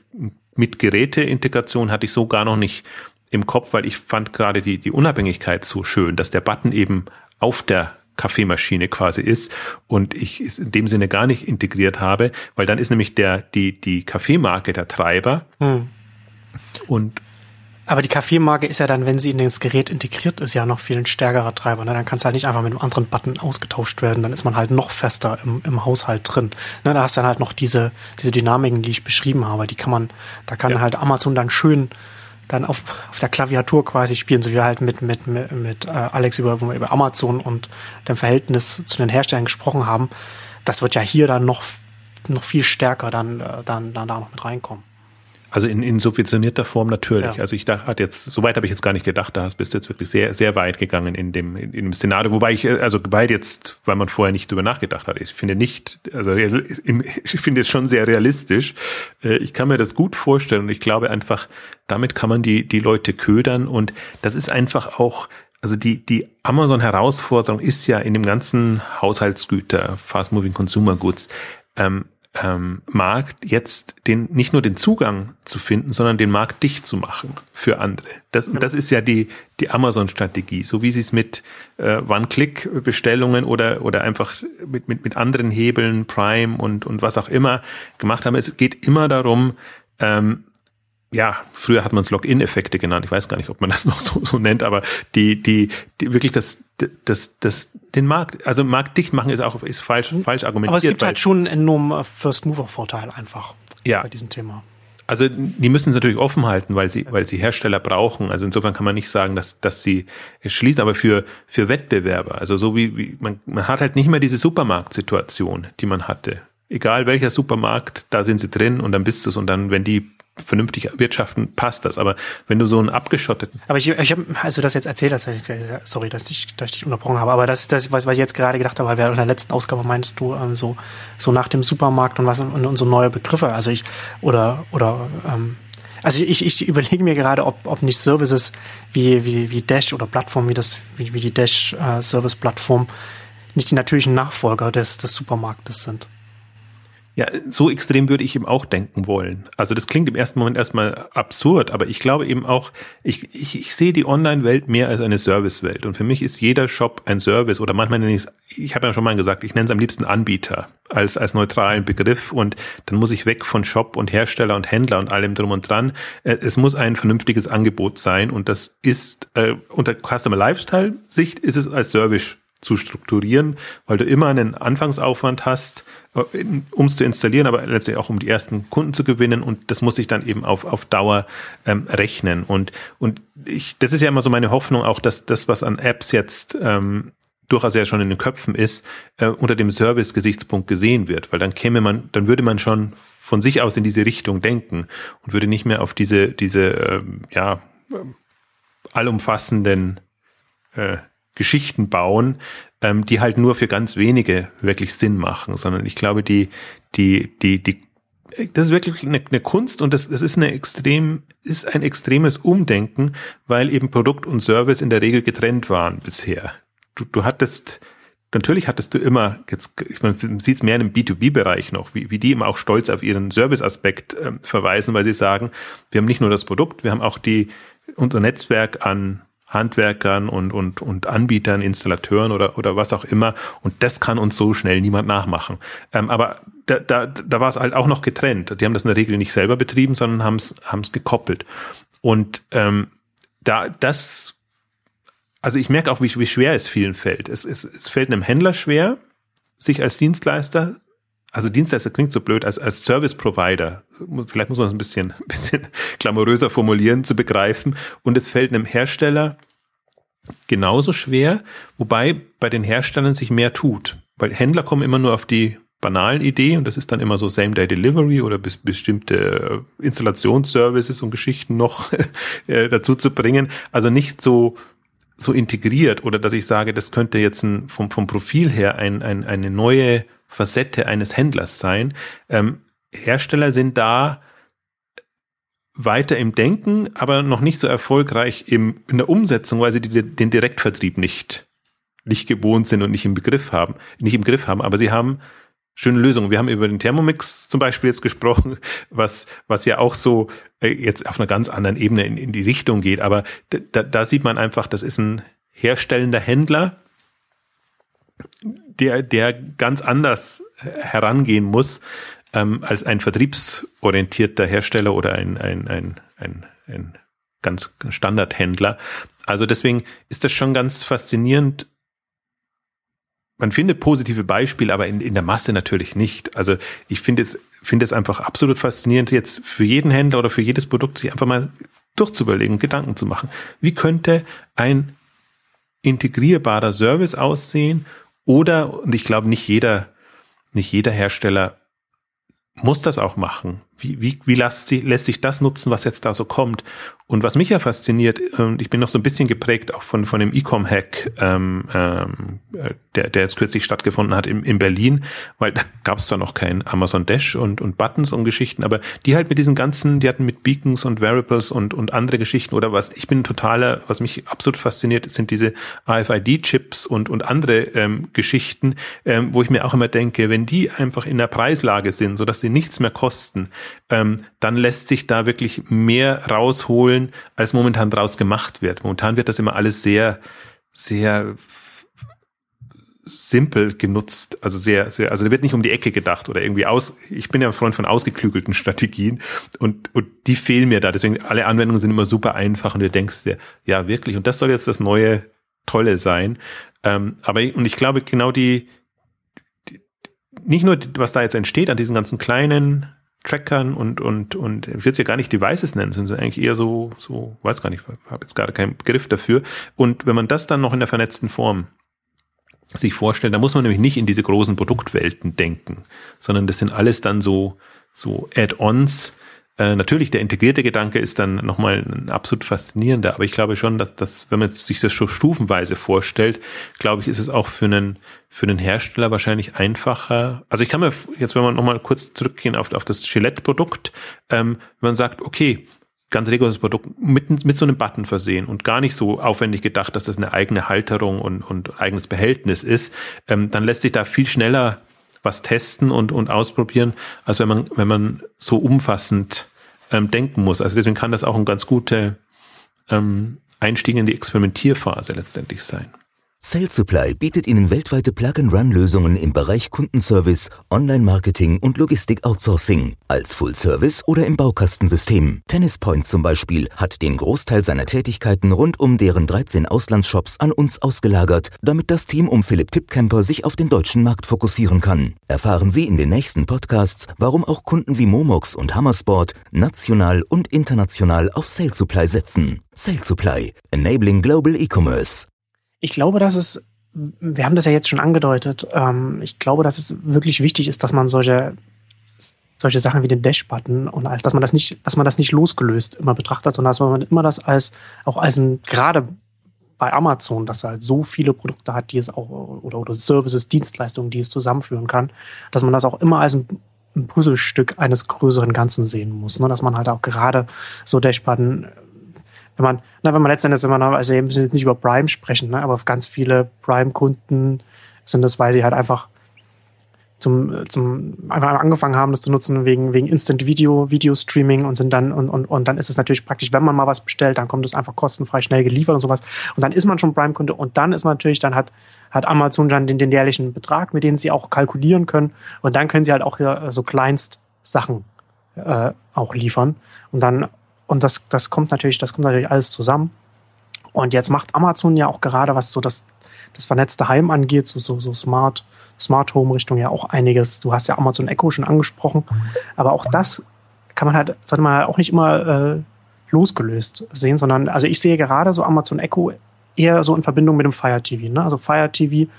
mit Geräteintegration hatte ich so gar noch nicht im Kopf, weil ich fand gerade die, die Unabhängigkeit so schön, dass der Button eben auf der Kaffeemaschine quasi ist und ich es in dem Sinne gar nicht integriert habe, weil dann ist nämlich der, die, die Kaffeemarke der Treiber hm. und aber die Kaffeemarke ist ja dann, wenn sie in das Gerät integriert ist, ja noch viel ein stärkerer Treiber. Ne? Dann kann es halt nicht einfach mit einem anderen Button ausgetauscht werden. Dann ist man halt noch fester im, im Haushalt drin. Ne? Da hast du dann halt noch diese, diese Dynamiken, die ich beschrieben habe. Die kann man, da kann ja. halt Amazon dann schön dann auf, auf der Klaviatur quasi spielen, so wie wir halt mit, mit, mit, mit äh, Alex über, über Amazon und dem Verhältnis zu den Herstellern gesprochen haben. Das wird ja hier dann noch, noch viel stärker dann, äh, dann, dann da noch mit reinkommen. Also in, in subventionierter Form natürlich. Ja. Also ich dachte jetzt, so weit habe ich jetzt gar nicht gedacht, da bist du jetzt wirklich sehr, sehr weit gegangen in dem, in, dem Szenario. Wobei ich, also weit jetzt, weil man vorher nicht drüber nachgedacht hat. Ich finde nicht, also [laughs] ich finde es schon sehr realistisch. Äh, ich kann mir das gut vorstellen und ich glaube einfach, damit kann man die, die Leute ködern und das ist einfach auch, also die, die Amazon-Herausforderung ist ja in dem ganzen Haushaltsgüter, Fast-Moving Consumer Goods, ähm, ähm, Markt jetzt den nicht nur den Zugang zu finden, sondern den Markt dicht zu machen für andere. Das, und das ist ja die, die Amazon-Strategie, so wie sie es mit äh, One-Click-Bestellungen oder, oder einfach mit, mit, mit anderen Hebeln, Prime und, und was auch immer gemacht haben. Es geht immer darum, ähm, ja, früher hat man es Login-Effekte genannt. Ich weiß gar nicht, ob man das noch so, so nennt, aber die, die, die wirklich das, das, das, den Markt, also Markt dicht machen ist auch ist falsch, falsch argumentiert. Aber es gibt halt schon einen enormen First-Mover-Vorteil einfach ja. bei diesem Thema. Also die müssen es natürlich offen halten, weil sie, weil sie Hersteller brauchen. Also insofern kann man nicht sagen, dass, dass sie es schließen, aber für, für Wettbewerber, also so wie, wie man, man hat halt nicht mehr diese Supermarktsituation, die man hatte. Egal welcher Supermarkt, da sind sie drin und dann bist du es und dann, wenn die vernünftig wirtschaften, passt das. Aber wenn du so einen abgeschotteten. Aber ich, ich habe, also das jetzt erzählt hast, sorry, dass ich, dass ich dich unterbrochen habe, aber das ist das, was, was ich jetzt gerade gedacht habe, weil in der letzten Ausgabe meinst du ähm, so, so nach dem Supermarkt und was und, und so neue Begriffe. Also ich, oder, oder, ähm, also ich, ich überlege mir gerade, ob, ob nicht Services wie, wie, wie Dash oder Plattformen wie das, wie, wie die Dash äh, Service Plattform nicht die natürlichen Nachfolger des, des Supermarktes sind. Ja, so extrem würde ich eben auch denken wollen. Also das klingt im ersten Moment erstmal absurd, aber ich glaube eben auch, ich, ich, ich sehe die Online-Welt mehr als eine Service-Welt. Und für mich ist jeder Shop ein Service oder manchmal nenne ich es, ich habe ja schon mal gesagt, ich nenne es am liebsten Anbieter als, als neutralen Begriff und dann muss ich weg von Shop und Hersteller und Händler und allem drum und dran. Äh, es muss ein vernünftiges Angebot sein und das ist äh, unter Customer Lifestyle-Sicht ist es als Service zu strukturieren, weil du immer einen Anfangsaufwand hast, äh, um es zu installieren, aber letztlich auch um die ersten Kunden zu gewinnen und das muss sich dann eben auf, auf Dauer ähm, rechnen. Und, und ich, das ist ja immer so meine Hoffnung auch, dass das, was an Apps jetzt ähm, durchaus ja schon in den Köpfen ist, äh, unter dem Service-Gesichtspunkt gesehen wird, weil dann käme man, dann würde man schon von sich aus in diese Richtung denken und würde nicht mehr auf diese, diese, ähm, ja, allumfassenden äh, Geschichten bauen, ähm, die halt nur für ganz wenige wirklich Sinn machen, sondern ich glaube, die, die, die, die, das ist wirklich eine, eine Kunst und das, das ist eine extrem, ist ein extremes Umdenken, weil eben Produkt und Service in der Regel getrennt waren bisher. Du, du hattest, natürlich hattest du immer, jetzt, man sieht es mehr im B2B-Bereich noch, wie, wie die immer auch stolz auf ihren Service-Aspekt äh, verweisen, weil sie sagen, wir haben nicht nur das Produkt, wir haben auch die, unser Netzwerk an Handwerkern und, und, und Anbietern, Installateuren oder, oder was auch immer. Und das kann uns so schnell niemand nachmachen. Ähm, aber da, da, da war es halt auch noch getrennt. Die haben das in der Regel nicht selber betrieben, sondern haben es gekoppelt. Und ähm, da das, also ich merke auch, wie, wie schwer es vielen fällt. Es, es, es fällt einem Händler schwer, sich als Dienstleister also Dienstleister klingt so blöd, als, als Service Provider, vielleicht muss man es ein bisschen, ein [laughs] bisschen glamouröser formulieren, zu begreifen. Und es fällt einem Hersteller genauso schwer, wobei bei den Herstellern sich mehr tut. Weil Händler kommen immer nur auf die banalen Idee und das ist dann immer so Same-Day-Delivery oder bis, bestimmte Installationsservices und Geschichten noch [laughs] äh, dazu zu bringen. Also nicht so so integriert oder dass ich sage, das könnte jetzt ein, vom, vom Profil her ein, ein, eine neue Facette eines Händlers sein. Ähm, Hersteller sind da weiter im Denken, aber noch nicht so erfolgreich im, in der Umsetzung, weil sie die, den Direktvertrieb nicht, nicht gewohnt sind und nicht im Begriff haben, nicht im Griff haben. Aber sie haben schöne Lösungen. Wir haben über den Thermomix zum Beispiel jetzt gesprochen, was, was ja auch so äh, jetzt auf einer ganz anderen Ebene in, in die Richtung geht. Aber da, da sieht man einfach, das ist ein herstellender Händler, der, der ganz anders herangehen muss ähm, als ein vertriebsorientierter Hersteller oder ein, ein, ein, ein, ein ganz Standardhändler. Also deswegen ist das schon ganz faszinierend. Man findet positive Beispiele, aber in, in der Masse natürlich nicht. Also ich finde es, finde es einfach absolut faszinierend, jetzt für jeden Händler oder für jedes Produkt sich einfach mal durchzuüberlegen, Gedanken zu machen. Wie könnte ein integrierbarer Service aussehen oder, und ich glaube, nicht jeder, nicht jeder Hersteller muss das auch machen. Wie, wie, wie lässt, sich, lässt sich das nutzen, was jetzt da so kommt? Und was mich ja fasziniert, und ich bin noch so ein bisschen geprägt auch von, von dem E-Com-Hack, ähm, ähm, der, der jetzt kürzlich stattgefunden hat in, in Berlin, weil da gab es zwar noch kein Amazon Dash und, und Buttons und Geschichten, aber die halt mit diesen ganzen, die hatten mit Beacons und Variables und, und andere Geschichten oder was, ich bin totaler, was mich absolut fasziniert, sind diese RFID-Chips und, und andere ähm, Geschichten, ähm, wo ich mir auch immer denke, wenn die einfach in der Preislage sind, sodass sie nichts mehr kosten, ähm, dann lässt sich da wirklich mehr rausholen, als momentan draus gemacht wird. Momentan wird das immer alles sehr, sehr simpel genutzt, also sehr, sehr, also da wird nicht um die Ecke gedacht oder irgendwie aus, ich bin ja ein Freund von ausgeklügelten Strategien und, und die fehlen mir da, deswegen alle Anwendungen sind immer super einfach und du denkst dir, ja wirklich, und das soll jetzt das neue Tolle sein, ähm, aber, und ich glaube genau die, die, nicht nur, was da jetzt entsteht an diesen ganzen kleinen Trackern und, und, und ich will es ja gar nicht Devices nennen, sondern eigentlich eher so, so, weiß gar nicht, habe jetzt gerade keinen Begriff dafür. Und wenn man das dann noch in der vernetzten Form sich vorstellt, da muss man nämlich nicht in diese großen Produktwelten denken, sondern das sind alles dann so, so Add-ons, äh, natürlich, der integrierte Gedanke ist dann nochmal ein absolut faszinierender, aber ich glaube schon, dass das, wenn man sich das schon stufenweise vorstellt, glaube ich, ist es auch für einen, für einen Hersteller wahrscheinlich einfacher. Also ich kann mir jetzt, wenn wir nochmal kurz zurückgehen auf, auf das Gillette-Produkt, ähm, wenn man sagt, okay, ganz reguläres Produkt mit, mit so einem Button versehen und gar nicht so aufwendig gedacht, dass das eine eigene Halterung und, und eigenes Behältnis ist, ähm, dann lässt sich da viel schneller was testen und, und ausprobieren, als wenn man, wenn man so umfassend ähm, denken muss. Also deswegen kann das auch ein ganz guter ähm, Einstieg in die Experimentierphase letztendlich sein. Sales Supply bietet Ihnen weltweite Plug-and-Run-Lösungen im Bereich Kundenservice, Online-Marketing und Logistik-Outsourcing als Full-Service oder im Baukastensystem. Tennispoint zum Beispiel hat den Großteil seiner Tätigkeiten rund um deren 13 Auslandsshops an uns ausgelagert, damit das Team um Philipp Tippkemper sich auf den deutschen Markt fokussieren kann. Erfahren Sie in den nächsten Podcasts, warum auch Kunden wie Momox und Hammersport national und international auf Sales Supply setzen. Sales Supply, enabling global e-commerce. Ich glaube, dass es, wir haben das ja jetzt schon angedeutet, ähm, ich glaube, dass es wirklich wichtig ist, dass man solche, solche Sachen wie den Dash-Button und als, dass man das nicht, dass man das nicht losgelöst immer betrachtet, sondern dass man immer das als, auch als ein, gerade bei Amazon, dass er halt so viele Produkte hat, die es auch, oder, oder Services, Dienstleistungen, die es zusammenführen kann, dass man das auch immer als ein, ein Puzzlestück eines größeren Ganzen sehen muss. Ne? Dass man halt auch gerade so Dashbutton wenn man, na, wenn man letztendlich, wenn man, also wir müssen jetzt nicht über Prime sprechen, ne, aber ganz viele Prime-Kunden sind das, weil sie halt einfach zum, zum einfach angefangen haben, das zu nutzen wegen, wegen Instant Video, Video Streaming und sind dann, und, und, und dann ist es natürlich praktisch, wenn man mal was bestellt, dann kommt es einfach kostenfrei schnell geliefert und sowas. Und dann ist man schon Prime-Kunde und dann ist man natürlich, dann hat, hat Amazon dann den, den jährlichen Betrag, mit dem sie auch kalkulieren können. Und dann können sie halt auch hier so Kleinst-Sachen äh, auch liefern. Und dann, und das, das kommt natürlich, das kommt natürlich alles zusammen. Und jetzt macht Amazon ja auch gerade, was so das, das vernetzte Heim angeht, so, so, so Smart, Smart Home Richtung ja auch einiges. Du hast ja Amazon Echo schon angesprochen, aber auch das kann man halt, sollte man halt auch nicht immer äh, losgelöst sehen, sondern also ich sehe gerade so Amazon Echo eher so in Verbindung mit dem Fire TV. Ne? Also Fire TV,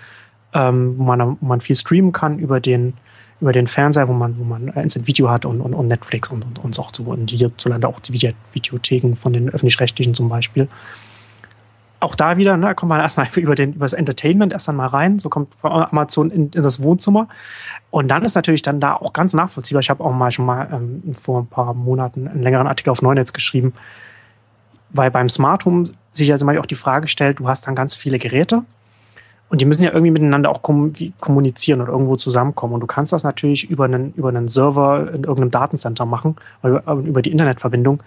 ähm, wo, man, wo man viel streamen kann über den über den Fernseher, wo man, wo man Instant Video hat und, und, und Netflix und, und, und auch zu, und hierzulande auch die Videotheken von den öffentlich-rechtlichen zum Beispiel auch da wieder, ne, kommt man erstmal [laughs] über, den, über das Entertainment erst einmal rein, so kommt Amazon in, in, das Wohnzimmer. Und dann ist natürlich dann da auch ganz nachvollziehbar. Ich habe auch mal schon mal ähm, vor ein paar Monaten einen längeren Artikel auf Neunetz geschrieben, weil beim Smart Home sich zum Beispiel auch die Frage stellt, du hast dann ganz viele Geräte und die müssen ja irgendwie miteinander auch kommunizieren oder irgendwo zusammenkommen. Und du kannst das natürlich über einen, über einen Server in irgendeinem Datencenter machen, über, über die Internetverbindung.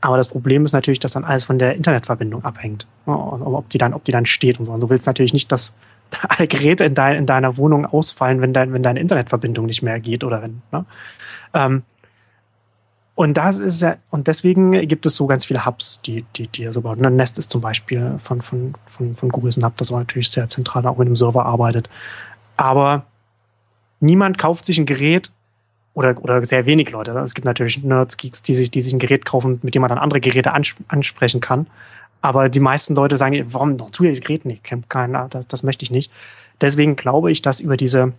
Aber das Problem ist natürlich, dass dann alles von der Internetverbindung abhängt. Und ob die dann, ob die dann steht und so. Und du willst natürlich nicht, dass [laughs] alle Geräte in, dein, in deiner Wohnung ausfallen, wenn, dein, wenn deine Internetverbindung nicht mehr geht oder wenn. Ne? Ähm, und das ist ja, und deswegen gibt es so ganz viele Hubs, die, die, die so bauen. Nest ist zum Beispiel von, von, von, von Google ein Hub, das war natürlich sehr zentral auch mit dem Server arbeitet. Aber niemand kauft sich ein Gerät oder, oder sehr wenig Leute. Es gibt natürlich Nerds, Geeks, die sich, die sich ein Gerät kaufen, mit dem man dann andere Geräte ansprechen kann. Aber die meisten Leute sagen, warum noch zusätzliches Gerät nicht? Kein, das, das möchte ich nicht. Deswegen glaube ich, dass über diese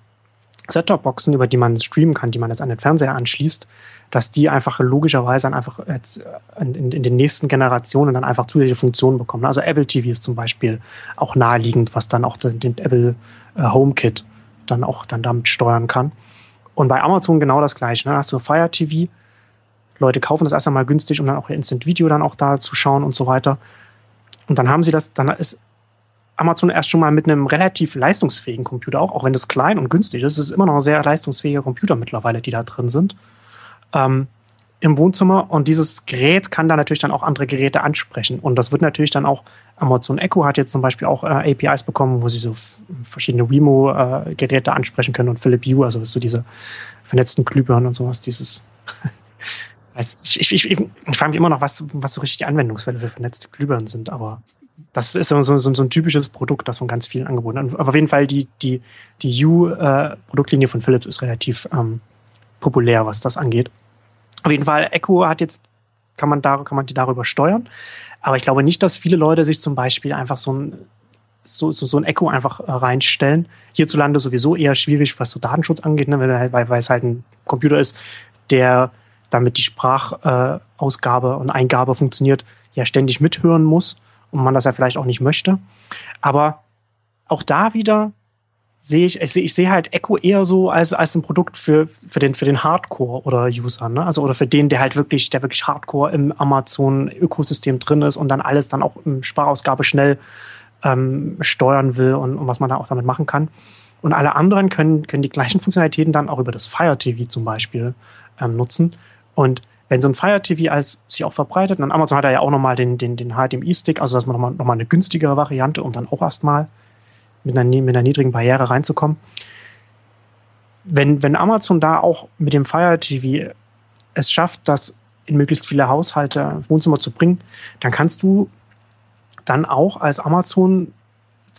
Set-Top-Boxen, über die man streamen kann, die man jetzt an den Fernseher anschließt, dass die einfach logischerweise dann einfach jetzt in, in, in, den nächsten Generationen dann einfach zusätzliche Funktionen bekommen. Also Apple TV ist zum Beispiel auch naheliegend, was dann auch den, den Apple äh, HomeKit dann auch dann damit steuern kann. Und bei Amazon genau das gleiche. Ne? Hast du Fire TV, Leute kaufen das erst einmal günstig, um dann auch Instant Video dann auch da zu schauen und so weiter. Und dann haben sie das, dann ist Amazon erst schon mal mit einem relativ leistungsfähigen Computer auch, auch wenn das klein und günstig ist, ist immer noch ein sehr leistungsfähiger Computer mittlerweile, die da drin sind. Ähm, im Wohnzimmer und dieses Gerät kann da natürlich dann auch andere Geräte ansprechen. Und das wird natürlich dann auch, Amazon Echo hat jetzt zum Beispiel auch äh, APIs bekommen, wo sie so verschiedene Wemo-Geräte äh, ansprechen können und Philip Hue, also so diese vernetzten Glühbirnen und sowas, dieses. [laughs] ich, ich, ich, ich frage mich immer noch, was, was so richtig die Anwendungsfälle für vernetzte Glühbirnen sind, aber das ist so, so, so ein typisches Produkt, das von ganz vielen angeboten wird. Aber auf jeden Fall die, die, die U-Produktlinie von Philips ist relativ ähm, populär, was das angeht. Auf jeden Fall, Echo hat jetzt, kann man, da, kann man die darüber steuern. Aber ich glaube nicht, dass viele Leute sich zum Beispiel einfach so ein, so, so, so ein Echo einfach äh, reinstellen. Hierzulande sowieso eher schwierig, was so Datenschutz angeht, ne, weil, weil, weil es halt ein Computer ist, der damit die Sprachausgabe äh, und Eingabe funktioniert, ja ständig mithören muss und man das ja vielleicht auch nicht möchte. Aber auch da wieder sehe ich, ich sehe, ich sehe halt Echo eher so als, als ein Produkt für, für den, für den Hardcore oder User, ne? Also, oder für den, der halt wirklich, der wirklich Hardcore im Amazon-Ökosystem drin ist und dann alles dann auch im Sparausgabe schnell ähm, steuern will und, und was man da auch damit machen kann. Und alle anderen können, können die gleichen Funktionalitäten dann auch über das Fire TV zum Beispiel ähm, nutzen. Und wenn so ein Fire TV als sich auch verbreitet, und Amazon hat ja auch nochmal den, den, den HDMI-Stick, also dass man nochmal noch mal eine günstigere Variante und dann auch erstmal mit einer, mit einer niedrigen Barriere reinzukommen. Wenn, wenn Amazon da auch mit dem Fire TV es schafft, das in möglichst viele Haushalte, Wohnzimmer zu bringen, dann kannst du dann auch als Amazon,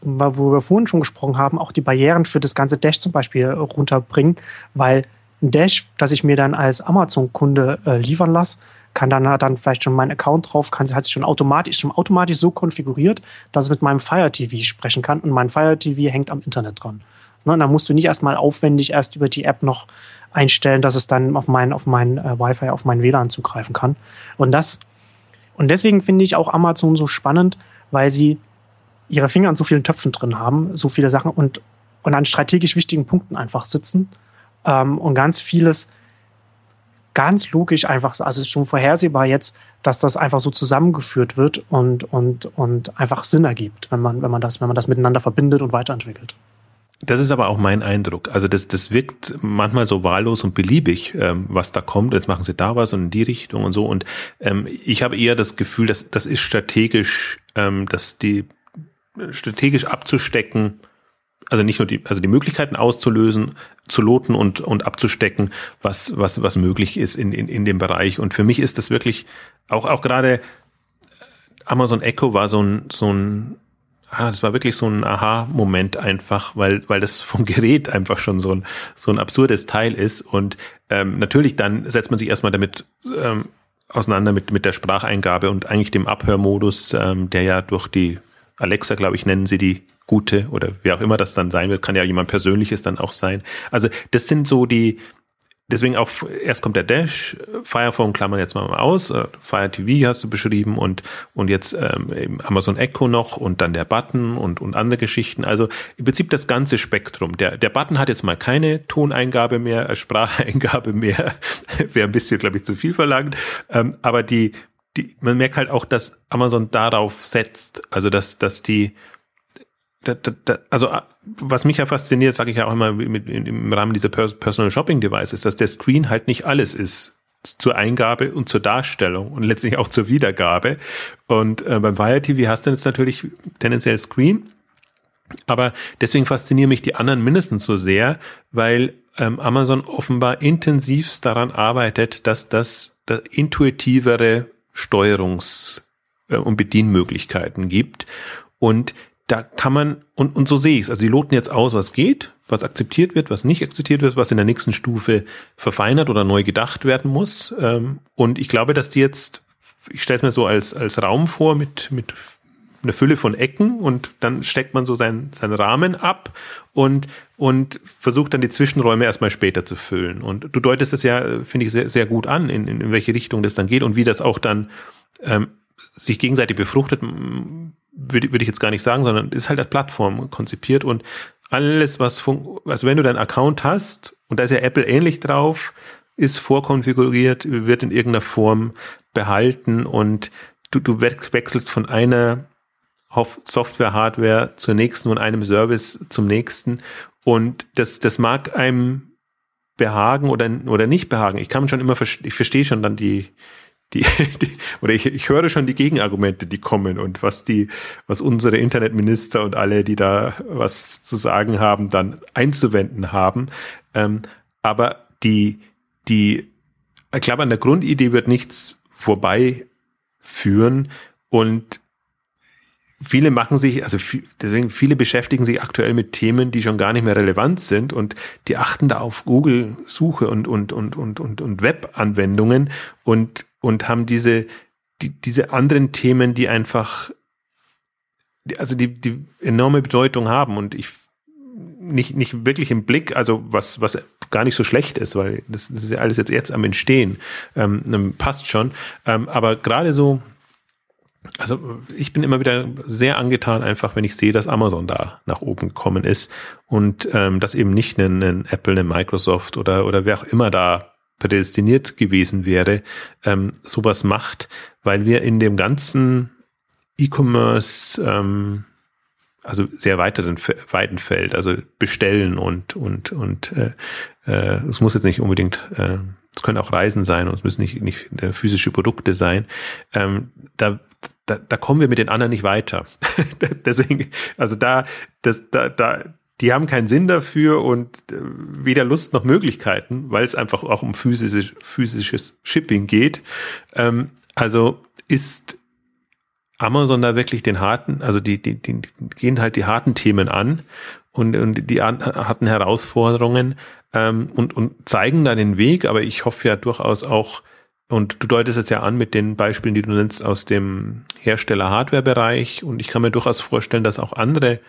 wo wir vorhin schon gesprochen haben, auch die Barrieren für das ganze Dash zum Beispiel runterbringen, weil ein Dash, das ich mir dann als Amazon-Kunde äh, liefern lasse, kann dann, dann vielleicht schon meinen Account drauf, kann, hat sich schon automatisch, schon automatisch so konfiguriert, dass es mit meinem Fire TV sprechen kann und mein Fire TV hängt am Internet dran. Ne, dann musst du nicht erstmal aufwendig erst über die App noch einstellen, dass es dann auf mein, auf mein äh, Wi-Fi, auf mein WLAN zugreifen kann. Und das, und deswegen finde ich auch Amazon so spannend, weil sie ihre Finger an so vielen Töpfen drin haben, so viele Sachen und, und an strategisch wichtigen Punkten einfach sitzen ähm, und ganz vieles ganz logisch einfach, also ist schon vorhersehbar jetzt, dass das einfach so zusammengeführt wird und, und, und einfach Sinn ergibt, wenn man, wenn man das, wenn man das miteinander verbindet und weiterentwickelt. Das ist aber auch mein Eindruck. Also das, das wirkt manchmal so wahllos und beliebig, ähm, was da kommt. Jetzt machen sie da was und in die Richtung und so. Und ähm, ich habe eher das Gefühl, dass das ist strategisch, ähm, dass die strategisch abzustecken, also nicht nur die, also die Möglichkeiten auszulösen, zu loten und, und abzustecken, was, was, was möglich ist in, in, in dem Bereich. Und für mich ist das wirklich auch, auch gerade Amazon Echo war so ein, so ein ah, das war wirklich so ein Aha-Moment einfach, weil, weil das vom [laughs] Gerät einfach schon so ein, so ein absurdes Teil ist. Und ähm, natürlich dann setzt man sich erstmal damit ähm, auseinander mit, mit der Spracheingabe und eigentlich dem Abhörmodus, ähm, der ja durch die Alexa, glaube ich, nennen sie die gute oder wer auch immer das dann sein wird, kann ja jemand Persönliches dann auch sein. Also das sind so die, deswegen auch erst kommt der Dash, Firephone klammern jetzt mal aus, äh, Fire TV hast du beschrieben und und jetzt ähm, Amazon Echo noch und dann der Button und und andere Geschichten. Also im Prinzip das ganze Spektrum. Der der Button hat jetzt mal keine Toneingabe mehr, äh, Spracheingabe mehr, [laughs] wäre ein bisschen glaube ich zu viel verlangt. Ähm, aber die die man merkt halt auch, dass Amazon darauf setzt, also dass dass die da, da, da, also äh, was mich ja fasziniert, sage ich ja auch immer mit, im Rahmen dieser Personal Shopping Devices, dass der Screen halt nicht alles ist zur Eingabe und zur Darstellung und letztlich auch zur Wiedergabe. Und äh, beim Fire TV hast du jetzt natürlich tendenziell Screen, aber deswegen faszinieren mich die anderen mindestens so sehr, weil ähm, Amazon offenbar intensivst daran arbeitet, dass das, das intuitivere Steuerungs- äh, und Bedienmöglichkeiten gibt. Und da kann man, und, und so sehe ich es, also die loten jetzt aus, was geht, was akzeptiert wird, was nicht akzeptiert wird, was in der nächsten Stufe verfeinert oder neu gedacht werden muss. Ähm, und ich glaube, dass die jetzt, ich stelle es mir so als, als Raum vor mit, mit einer Fülle von Ecken und dann steckt man so seinen, seinen Rahmen ab und, und versucht dann die Zwischenräume erstmal später zu füllen. Und du deutest es ja, finde ich, sehr, sehr gut an, in, in welche Richtung das dann geht und wie das auch dann ähm, sich gegenseitig befruchtet würde, würde ich jetzt gar nicht sagen, sondern ist halt als Plattform konzipiert und alles, was, also wenn du deinen Account hast, und da ist ja Apple ähnlich drauf, ist vorkonfiguriert, wird in irgendeiner Form behalten und du, du wechselst von einer Software, Hardware zur nächsten und einem Service zum nächsten. Und das, das mag einem behagen oder, oder nicht behagen. Ich kann schon immer, ich verstehe schon dann die, die, [laughs] die oder ich, ich höre schon die Gegenargumente, die kommen und was die, was unsere Internetminister und alle, die da was zu sagen haben, dann einzuwenden haben. Ähm, aber die, die, ich glaube, an der Grundidee wird nichts vorbeiführen und viele machen sich, also deswegen viele beschäftigen sich aktuell mit Themen, die schon gar nicht mehr relevant sind und die achten da auf Google Suche und und und und und, und Web-Anwendungen und und haben diese, die, diese anderen Themen, die einfach, also die, die enorme Bedeutung haben und ich nicht, nicht wirklich im Blick, also was, was gar nicht so schlecht ist, weil das, das ist ja alles jetzt jetzt am Entstehen, ähm passt schon. Ähm, aber gerade so, also ich bin immer wieder sehr angetan, einfach wenn ich sehe, dass Amazon da nach oben gekommen ist und ähm, dass eben nicht ein, ein Apple, ein Microsoft oder, oder wer auch immer da prädestiniert gewesen wäre, ähm, sowas macht, weil wir in dem ganzen E-Commerce, ähm, also sehr weiteren, weiten Feld, also bestellen und und und äh, äh, es muss jetzt nicht unbedingt, äh, können auch Reisen sein und es müssen nicht nicht äh, physische Produkte sein. Ähm, da da, da kommen wir mit den anderen nicht weiter. [laughs] Deswegen, also da, das, da, da, die haben keinen Sinn dafür und äh, weder Lust noch Möglichkeiten, weil es einfach auch um physisches, physisches Shipping geht. Ähm, also ist Amazon da wirklich den harten, also die, die, die gehen halt die harten Themen an und, und die harten Herausforderungen ähm, und, und zeigen da den Weg, aber ich hoffe ja durchaus auch, und du deutest es ja an mit den Beispielen, die du nennst aus dem Hersteller-Hardware-Bereich und ich kann mir durchaus vorstellen, dass auch andere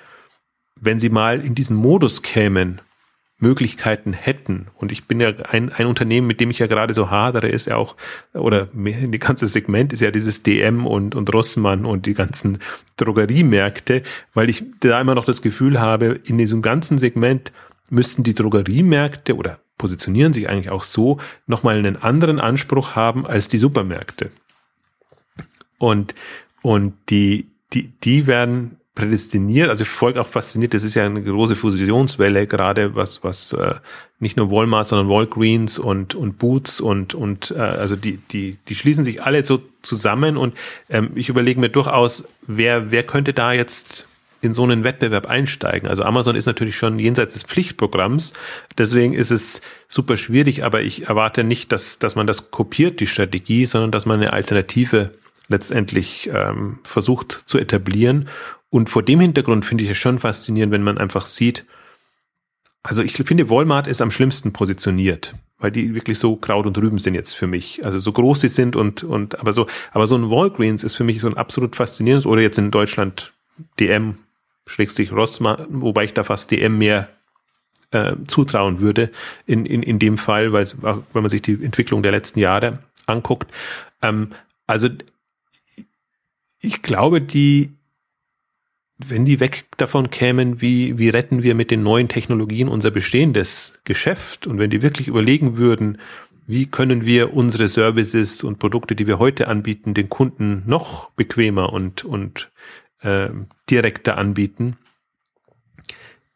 wenn sie mal in diesen Modus kämen, Möglichkeiten hätten. Und ich bin ja ein, ein Unternehmen, mit dem ich ja gerade so hadere, ist ja auch, oder die ganze Segment ist ja dieses DM und, und Rossmann und die ganzen Drogeriemärkte, weil ich da immer noch das Gefühl habe, in diesem ganzen Segment müssten die Drogeriemärkte oder positionieren sich eigentlich auch so, nochmal einen anderen Anspruch haben als die Supermärkte. Und, und die, die, die werden prädestiniert, also ich folge auch fasziniert, das ist ja eine große Fusionswelle, gerade was, was äh, nicht nur Walmart, sondern Walgreens und, und Boots und, und äh, also die, die, die schließen sich alle so zusammen und ähm, ich überlege mir durchaus, wer, wer könnte da jetzt in so einen Wettbewerb einsteigen. Also Amazon ist natürlich schon jenseits des Pflichtprogramms, deswegen ist es super schwierig, aber ich erwarte nicht, dass, dass man das kopiert, die Strategie, sondern dass man eine Alternative letztendlich ähm, versucht zu etablieren. Und vor dem Hintergrund finde ich es schon faszinierend, wenn man einfach sieht, also ich finde, Walmart ist am schlimmsten positioniert, weil die wirklich so Kraut und Rüben sind jetzt für mich. Also so groß sie sind und, und, aber so, aber so ein Walgreens ist für mich so ein absolut faszinierendes, oder jetzt in Deutschland DM, Schrägstrich Rossmann, wobei ich da fast DM mehr äh, zutrauen würde in, in, in dem Fall, weil, wenn man sich die Entwicklung der letzten Jahre anguckt. Ähm, also ich glaube, die, wenn die weg davon kämen, wie, wie retten wir mit den neuen Technologien unser bestehendes Geschäft und wenn die wirklich überlegen würden, wie können wir unsere Services und Produkte, die wir heute anbieten, den Kunden noch bequemer und, und äh, direkter anbieten,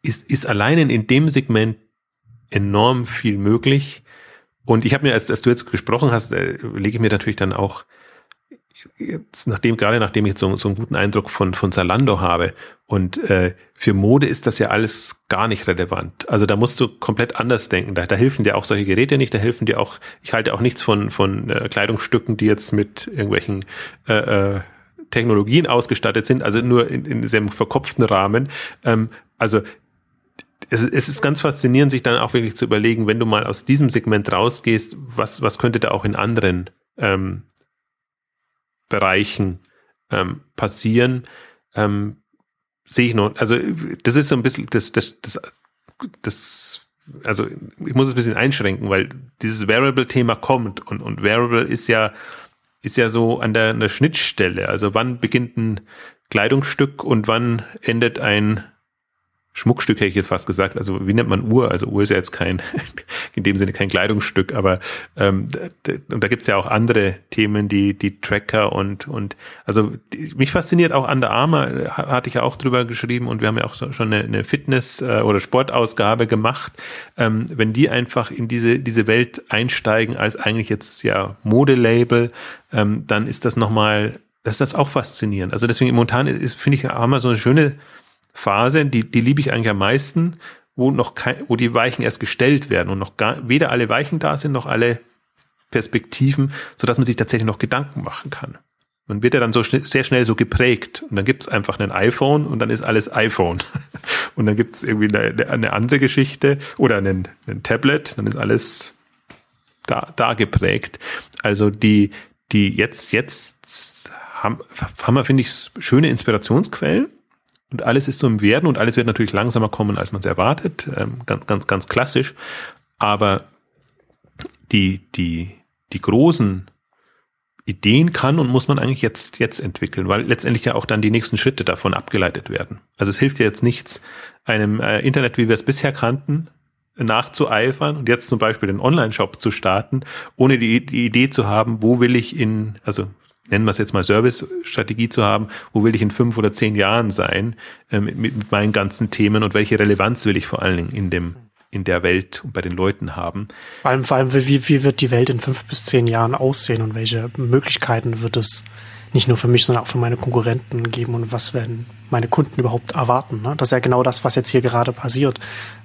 ist, ist allein in dem Segment enorm viel möglich. Und ich habe mir, als, als du jetzt gesprochen hast, äh, lege ich mir natürlich dann auch jetzt nachdem, gerade nachdem ich jetzt so, so einen guten Eindruck von, von Zalando habe und äh, für Mode ist das ja alles gar nicht relevant. Also da musst du komplett anders denken. Da, da helfen dir auch solche Geräte nicht, da helfen dir auch, ich halte auch nichts von, von äh, Kleidungsstücken, die jetzt mit irgendwelchen äh, äh, Technologien ausgestattet sind, also nur in, in diesem verkopften Rahmen. Ähm, also es, es ist ganz faszinierend, sich dann auch wirklich zu überlegen, wenn du mal aus diesem Segment rausgehst, was, was könnte da auch in anderen ähm, Bereichen ähm, passieren, ähm, sehe ich noch, also das ist so ein bisschen, das, das, das, das, also ich muss es ein bisschen einschränken, weil dieses Variable-Thema kommt und, und Variable ist ja, ist ja so an der, an der Schnittstelle. Also wann beginnt ein Kleidungsstück und wann endet ein Schmuckstück hätte ich jetzt fast gesagt. Also wie nennt man Uhr? Also Uhr ist ja jetzt kein, [laughs] in dem Sinne kein Kleidungsstück, aber ähm, und da gibt's ja auch andere Themen, die die Tracker und und also die, mich fasziniert auch Under Armour, hatte ich ja auch drüber geschrieben und wir haben ja auch so, schon eine, eine Fitness- äh, oder Sportausgabe gemacht. Ähm, wenn die einfach in diese diese Welt einsteigen als eigentlich jetzt ja Modelabel, ähm, dann ist das nochmal das ist das auch faszinierend. Also deswegen momentan ist, finde ich, wir so eine schöne Phase, die, die liebe ich eigentlich am meisten, wo noch kein, wo die Weichen erst gestellt werden und noch gar, weder alle Weichen da sind, noch alle Perspektiven, so dass man sich tatsächlich noch Gedanken machen kann. Man wird ja dann so schnell, sehr schnell so geprägt und dann gibt's einfach ein iPhone und dann ist alles iPhone. [laughs] Und dann gibt's irgendwie eine, eine andere Geschichte oder einen, ein Tablet, dann ist alles da, da geprägt. Also die, die jetzt, jetzt haben, haben wir, finde ich, schöne Inspirationsquellen und alles ist so im Werden und alles wird natürlich langsamer kommen, als man es erwartet. Ähm, ganz, ganz, ganz klassisch. Aber die, die, die großen Ideen kann und muss man eigentlich jetzt, jetzt entwickeln, weil letztendlich ja auch dann die nächsten Schritte davon abgeleitet werden. Also es hilft ja jetzt nichts, einem äh, Internet, wie wir es bisher kannten, nachzueifern und jetzt zum Beispiel den Online-Shop zu starten, ohne die, die Idee zu haben, wo will ich in, also nennen wir es jetzt mal Service-Strategie zu haben, wo will ich in fünf oder zehn Jahren sein äh, mit, mit meinen ganzen Themen und welche Relevanz will ich vor allen Dingen in dem in der Welt und bei den Leuten haben. Vor allem, vor allem wie, wie wird die Welt in fünf bis zehn Jahren aussehen und welche Möglichkeiten wird es nicht nur für mich, sondern auch für meine Konkurrenten geben und was werden meine Kunden überhaupt erwarten. Ne? Das ist ja genau das, was jetzt hier gerade passiert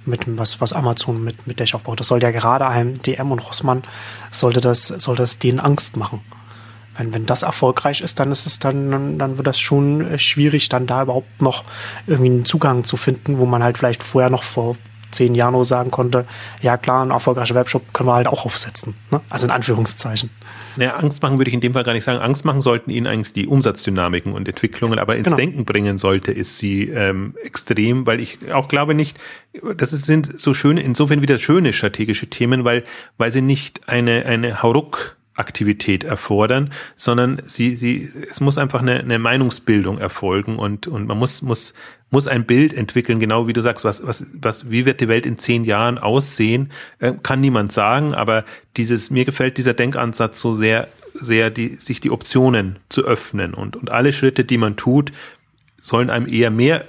mit was, was Amazon mit, mit Dash aufbaut. Das sollte ja gerade einem DM und Rossmann sollte das, sollte das denen Angst machen wenn, wenn das erfolgreich ist, dann ist es dann, dann wird das schon äh, schwierig, dann da überhaupt noch irgendwie einen Zugang zu finden, wo man halt vielleicht vorher noch vor zehn Jahren nur sagen konnte, ja klar, ein erfolgreicher Webshop können wir halt auch aufsetzen. Ne? Also in Anführungszeichen. Naja, Angst machen würde ich in dem Fall gar nicht sagen. Angst machen sollten ihnen eigentlich die Umsatzdynamiken und Entwicklungen, aber ins genau. Denken bringen sollte ist sie ähm, extrem, weil ich auch glaube nicht, das sind so schöne, insofern wieder schöne strategische Themen, weil, weil sie nicht eine, eine Hauruck Aktivität erfordern, sondern sie, sie, es muss einfach eine, eine Meinungsbildung erfolgen und, und man muss, muss, muss ein Bild entwickeln, genau wie du sagst, was, was, was, wie wird die Welt in zehn Jahren aussehen, äh, kann niemand sagen, aber dieses, mir gefällt dieser Denkansatz so sehr, sehr, die, sich die Optionen zu öffnen und, und alle Schritte, die man tut, sollen einem eher mehr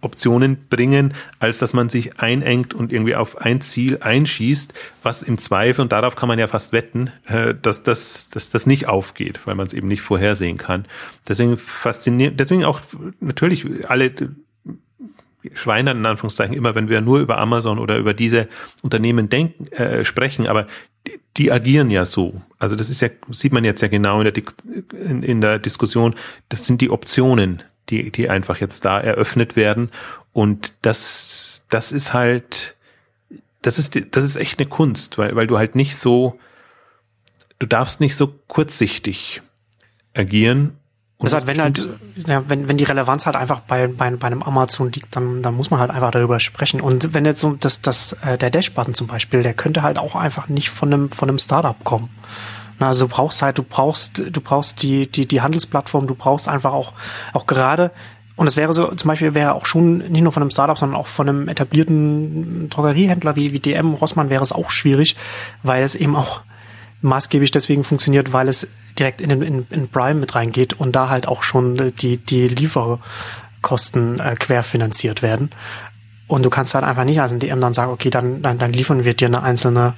Optionen bringen, als dass man sich einengt und irgendwie auf ein Ziel einschießt, was im Zweifel, und darauf kann man ja fast wetten, äh, dass das, dass das nicht aufgeht, weil man es eben nicht vorhersehen kann. Deswegen fasziniert, deswegen auch natürlich alle schreien dann in Anführungszeichen immer, wenn wir nur über Amazon oder über diese Unternehmen denken, äh, sprechen, aber die, die agieren ja so. Also das ist ja, sieht man jetzt ja genau in der, in, in der Diskussion, das sind die Optionen, die, die einfach jetzt da eröffnet werden. Und das, das ist halt, das ist, das ist echt eine Kunst, weil, weil du halt nicht so, du darfst nicht so kurzsichtig agieren. Das heißt, wenn halt, ja, wenn, wenn die Relevanz halt einfach bei, bei, bei einem Amazon liegt, dann, dann muss man halt einfach darüber sprechen. Und wenn jetzt so das, das, äh, der Dash-Button zum Beispiel, der könnte halt auch einfach nicht von einem, von einem Startup kommen. Na, also du brauchst halt, du brauchst, du brauchst die, die, die Handelsplattform, du brauchst einfach auch, auch gerade, und es wäre so, zum Beispiel wäre auch schon nicht nur von einem Startup, sondern auch von einem etablierten Drogeriehändler wie, wie DM, Rossmann wäre es auch schwierig, weil es eben auch maßgeblich deswegen funktioniert, weil es direkt in, in, in Prime mit reingeht und da halt auch schon die, die Lieferkosten äh, querfinanziert werden. Und du kannst halt einfach nicht als ein DM dann sagen, okay, dann, dann, dann liefern wir dir eine einzelne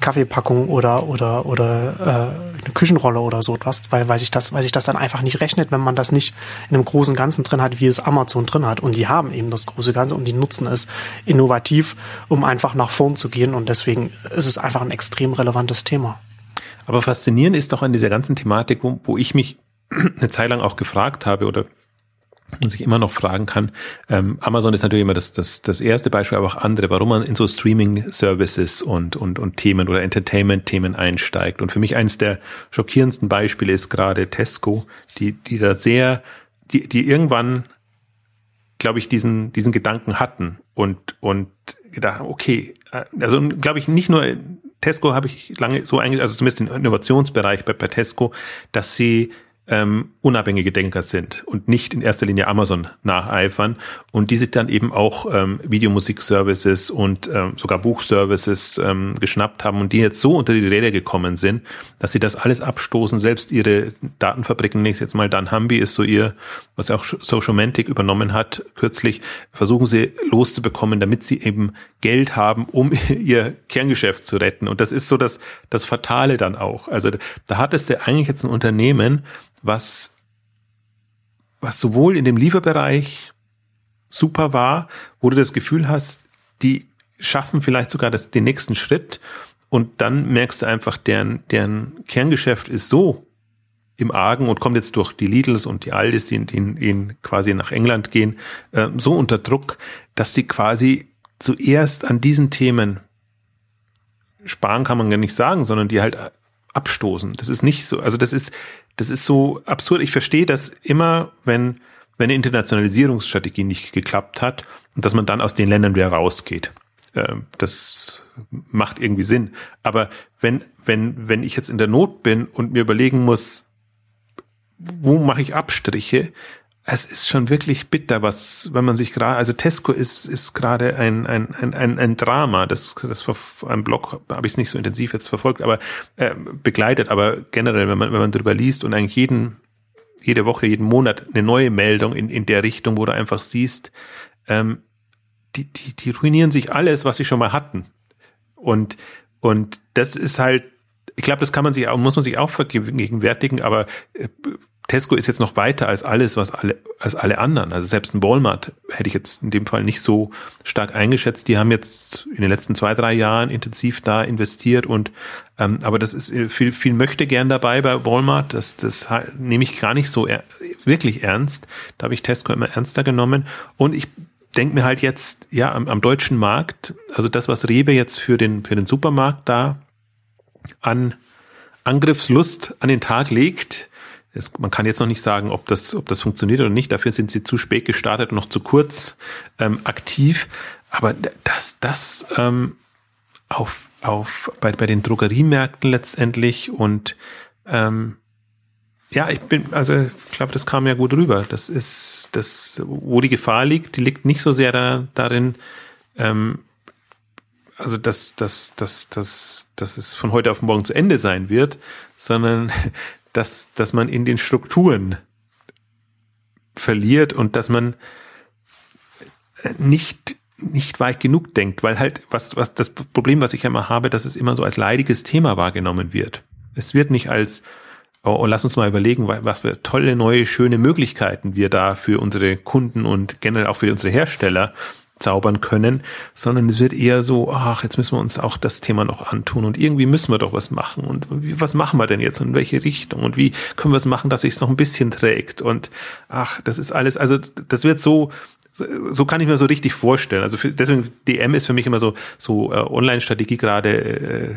Kaffeepackung oder oder oder äh, eine Küchenrolle oder so etwas, weil weil sich das weil sich das dann einfach nicht rechnet, wenn man das nicht in einem großen Ganzen drin hat, wie es Amazon drin hat und die haben eben das große Ganze und die nutzen es innovativ, um einfach nach vorn zu gehen und deswegen ist es einfach ein extrem relevantes Thema. Aber faszinierend ist doch an dieser ganzen Thematik, wo, wo ich mich [clears throat] eine Zeit lang auch gefragt habe oder man sich immer noch fragen kann. Ähm, Amazon ist natürlich immer das, das, das erste Beispiel, aber auch andere, warum man in so Streaming-Services und, und, und Themen oder Entertainment-Themen einsteigt. Und für mich eines der schockierendsten Beispiele ist gerade Tesco, die, die da sehr, die, die irgendwann, glaube ich, diesen, diesen Gedanken hatten und, und gedacht, okay, äh, also glaube ich nicht nur Tesco habe ich lange so eingestellt, also zumindest im Innovationsbereich bei, bei Tesco, dass sie ähm, unabhängige Denker sind und nicht in erster Linie Amazon nacheifern und die sich dann eben auch ähm, Videomusik-Services und ähm, sogar Buchservices ähm, geschnappt haben und die jetzt so unter die Räder gekommen sind, dass sie das alles abstoßen, selbst ihre Datenfabriken, nächstes jetzt mal Dan Hambi ist so ihr, was auch Socialmantic übernommen hat, kürzlich, versuchen sie loszubekommen, damit sie eben Geld haben, um [laughs] ihr Kerngeschäft zu retten. Und das ist so das, das Fatale dann auch. Also da hattest du eigentlich jetzt ein Unternehmen, was, was sowohl in dem Lieferbereich super war, wo du das Gefühl hast, die schaffen vielleicht sogar das, den nächsten Schritt und dann merkst du einfach, deren, deren Kerngeschäft ist so im Argen und kommt jetzt durch die Lidls und die Aldis, die, die, die quasi nach England gehen, äh, so unter Druck, dass sie quasi zuerst an diesen Themen sparen kann man gar nicht sagen, sondern die halt abstoßen. Das ist nicht so, also das ist, das ist so absurd. Ich verstehe das immer, wenn, wenn eine Internationalisierungsstrategie nicht geklappt hat und dass man dann aus den Ländern wieder rausgeht. Ähm, das macht irgendwie Sinn. Aber wenn, wenn, wenn ich jetzt in der Not bin und mir überlegen muss, wo mache ich Abstriche, es ist schon wirklich bitter, was, wenn man sich gerade, also Tesco ist, ist gerade ein, ein, ein, ein, Drama, das, das ein Blog habe ich es nicht so intensiv jetzt verfolgt, aber äh, begleitet, aber generell, wenn man, wenn man drüber liest und eigentlich jeden, jede Woche, jeden Monat eine neue Meldung in, in der Richtung, wo du einfach siehst, ähm, die, die, die ruinieren sich alles, was sie schon mal hatten. Und, und das ist halt, ich glaube, das kann man sich auch, muss man sich auch vergegenwärtigen, aber äh, Tesco ist jetzt noch weiter als alles, was alle, als alle anderen. Also selbst ein Walmart hätte ich jetzt in dem Fall nicht so stark eingeschätzt. Die haben jetzt in den letzten zwei, drei Jahren intensiv da investiert und, ähm, aber das ist äh, viel, viel möchte gern dabei bei Walmart. Das, das nehme ich gar nicht so er, wirklich ernst. Da habe ich Tesco immer ernster genommen und ich denke mir halt jetzt, ja, am, am deutschen Markt, also das, was Rewe jetzt für den, für den Supermarkt da an Angriffslust an den Tag legt, es, man kann jetzt noch nicht sagen, ob das, ob das funktioniert oder nicht. Dafür sind sie zu spät gestartet und noch zu kurz ähm, aktiv. Aber dass das ähm, auf, auf bei, bei den Drogeriemärkten letztendlich und ähm, ja, ich bin, also ich glaube, das kam ja gut rüber. Das ist das, wo die Gefahr liegt, die liegt nicht so sehr da, darin, ähm, also dass, dass, dass, dass, dass es von heute auf morgen zu Ende sein wird, sondern dass, dass man in den Strukturen verliert und dass man nicht nicht weit genug denkt, weil halt was was das Problem, was ich immer habe, dass es immer so als leidiges Thema wahrgenommen wird. Es wird nicht als oh, oh, lass uns mal überlegen, was für tolle neue schöne Möglichkeiten wir da für unsere Kunden und generell auch für unsere Hersteller zaubern können, sondern es wird eher so, ach, jetzt müssen wir uns auch das Thema noch antun und irgendwie müssen wir doch was machen. Und was machen wir denn jetzt und in welche Richtung? Und wie können wir es machen, dass sich es noch ein bisschen trägt? Und ach, das ist alles, also das wird so, so kann ich mir so richtig vorstellen. Also für, deswegen DM ist für mich immer so so äh, Online-Strategie gerade äh,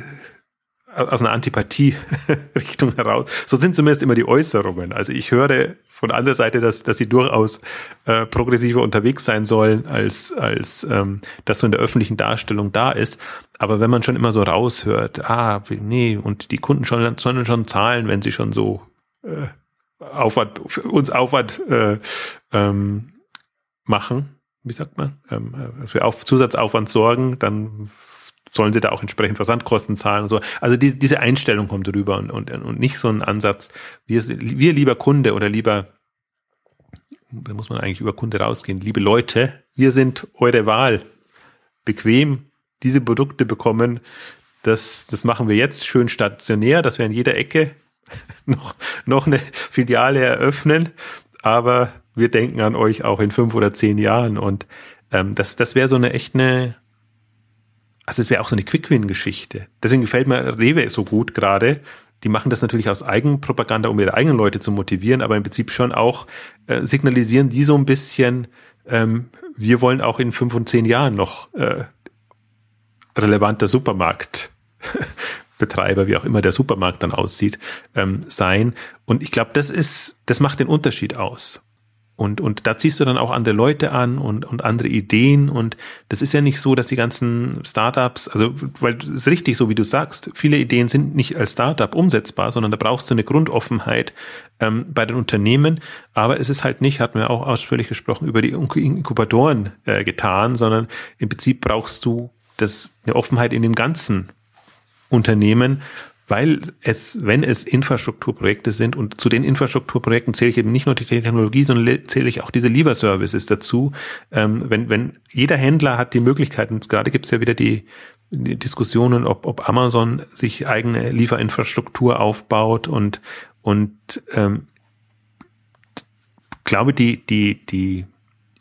aus einer Antipathie-Richtung [laughs] heraus. So sind zumindest immer die Äußerungen. Also ich höre von anderer Seite, dass, dass sie durchaus äh, progressiver unterwegs sein sollen, als, als ähm, das so in der öffentlichen Darstellung da ist. Aber wenn man schon immer so raushört, ah, nee, und die Kunden schon, sollen schon zahlen, wenn sie schon so äh, Aufwand, uns Aufwand äh, ähm, machen, wie sagt man, ähm, äh, für Auf Zusatzaufwand sorgen, dann sollen sie da auch entsprechend Versandkosten zahlen und so. Also die, diese Einstellung kommt rüber und, und, und nicht so ein Ansatz, wir, wir lieber Kunde oder lieber, da muss man eigentlich über Kunde rausgehen, liebe Leute, wir sind eure Wahl. Bequem diese Produkte bekommen, das, das machen wir jetzt schön stationär, dass wir in jeder Ecke [laughs] noch, noch eine Filiale eröffnen, aber wir denken an euch auch in fünf oder zehn Jahren und ähm, das, das wäre so eine echt eine, also es wäre auch so eine Quick-Win-Geschichte. Deswegen gefällt mir Rewe so gut gerade. Die machen das natürlich aus Eigenpropaganda, um ihre eigenen Leute zu motivieren, aber im Prinzip schon auch äh, signalisieren die so ein bisschen, ähm, wir wollen auch in fünf und zehn Jahren noch äh, relevanter Supermarktbetreiber, wie auch immer der Supermarkt dann aussieht, ähm, sein. Und ich glaube, das ist, das macht den Unterschied aus. Und, und da ziehst du dann auch andere Leute an und, und andere Ideen. Und das ist ja nicht so, dass die ganzen Startups, also, weil es ist richtig so, wie du sagst, viele Ideen sind nicht als Startup umsetzbar, sondern da brauchst du eine Grundoffenheit ähm, bei den Unternehmen. Aber es ist halt nicht, hatten wir auch ausführlich gesprochen, über die Inkubatoren äh, getan, sondern im Prinzip brauchst du das, eine Offenheit in dem ganzen Unternehmen, weil es, wenn es Infrastrukturprojekte sind und zu den Infrastrukturprojekten zähle ich eben nicht nur die Technologie, sondern zähle ich auch diese Lieferservices dazu. Ähm, wenn, wenn jeder Händler hat die Möglichkeiten, gerade gibt es ja wieder die, die Diskussionen, ob, ob Amazon sich eigene Lieferinfrastruktur aufbaut und, und ähm, glaube, die, die, die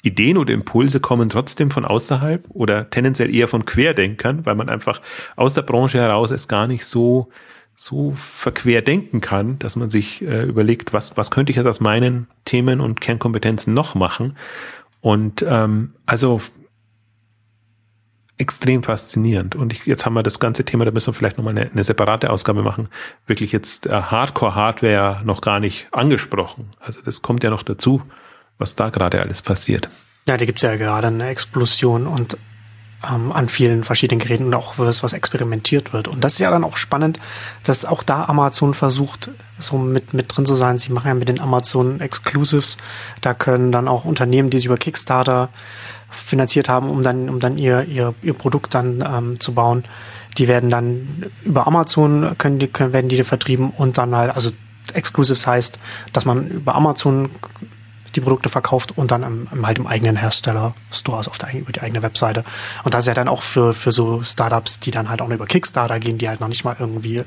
Ideen oder Impulse kommen trotzdem von außerhalb oder tendenziell eher von Querdenkern, weil man einfach aus der Branche heraus es gar nicht so so verquer denken kann, dass man sich äh, überlegt, was, was könnte ich jetzt aus meinen Themen und Kernkompetenzen noch machen. Und ähm, also extrem faszinierend. Und ich, jetzt haben wir das ganze Thema, da müssen wir vielleicht nochmal eine, eine separate Ausgabe machen, wirklich jetzt äh, Hardcore-Hardware noch gar nicht angesprochen. Also das kommt ja noch dazu, was da gerade alles passiert. Ja, da gibt's ja gerade eine Explosion und ähm, an vielen verschiedenen Geräten und auch was, was experimentiert wird. Und das ist ja dann auch spannend, dass auch da Amazon versucht, so mit, mit drin zu sein. Sie machen ja mit den Amazon Exclusives, da können dann auch Unternehmen, die sich über Kickstarter finanziert haben, um dann, um dann ihr, ihr, ihr Produkt dann ähm, zu bauen. Die werden dann über Amazon können die, können, werden die vertrieben und dann halt, also Exclusives heißt, dass man über Amazon die Produkte verkauft und dann im, im halt im eigenen Hersteller Stores auf der, über die eigene Webseite. Und das ist ja dann auch für, für so Startups, die dann halt auch über Kickstarter gehen, die halt noch nicht mal irgendwie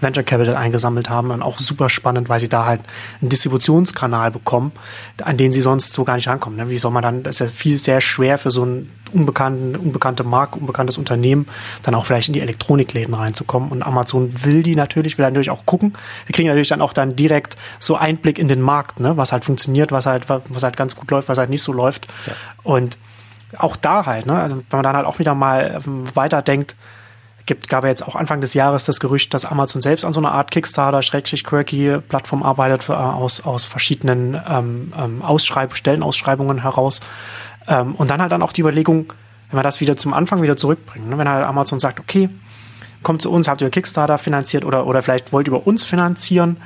Venture Capital eingesammelt haben, dann auch super spannend, weil sie da halt einen Distributionskanal bekommen, an den sie sonst so gar nicht rankommen. Ne? Wie soll man dann, das ist ja viel sehr schwer für so einen unbekannten, unbekannte Marke, unbekanntes Unternehmen, dann auch vielleicht in die Elektronikläden reinzukommen. Und Amazon will die natürlich, will natürlich auch gucken. Die kriegen natürlich dann auch dann direkt so Einblick in den Markt, ne? was halt funktioniert, was halt, was halt ganz gut läuft, was halt nicht so läuft. Ja. Und auch da halt, ne? also wenn man dann halt auch wieder mal ähm, weiterdenkt, gibt, gab ja jetzt auch Anfang des Jahres das Gerücht, dass Amazon selbst an so einer Art Kickstarter, Schrägstrich Quirky Plattform arbeitet, äh, aus, aus verschiedenen ähm, ähm, Ausschreib Stellenausschreibungen heraus. Ähm, und dann halt dann auch die Überlegung, wenn wir das wieder zum Anfang wieder zurückbringen, ne? wenn halt Amazon sagt, okay, kommt zu uns, habt ihr Kickstarter finanziert oder, oder vielleicht wollt ihr über uns finanzieren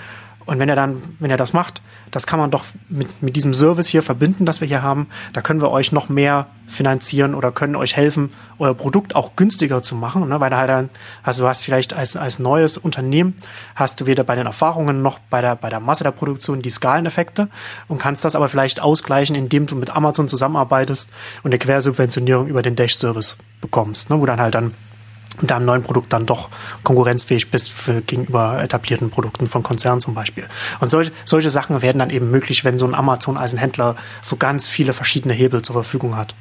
Und wenn er dann, wenn er das macht, das kann man doch mit, mit diesem Service hier verbinden, das wir hier haben. Da können wir euch noch mehr finanzieren oder können euch helfen, euer Produkt auch günstiger zu machen. Ne? Weil da halt dann, also du hast vielleicht als, als neues Unternehmen, hast du weder bei den Erfahrungen noch bei der, bei der Masse der Produktion die Skaleneffekte und kannst das aber vielleicht ausgleichen, indem du mit Amazon zusammenarbeitest und eine Quersubventionierung über den Dash-Service bekommst, ne? wo dann halt dann mit deinem neuen Produkt dann doch konkurrenzfähig bist für, gegenüber etablierten Produkten von Konzernen zum Beispiel. Und solche, solche Sachen werden dann eben möglich, wenn so ein Amazon als ein Händler so ganz viele verschiedene Hebel zur Verfügung hat.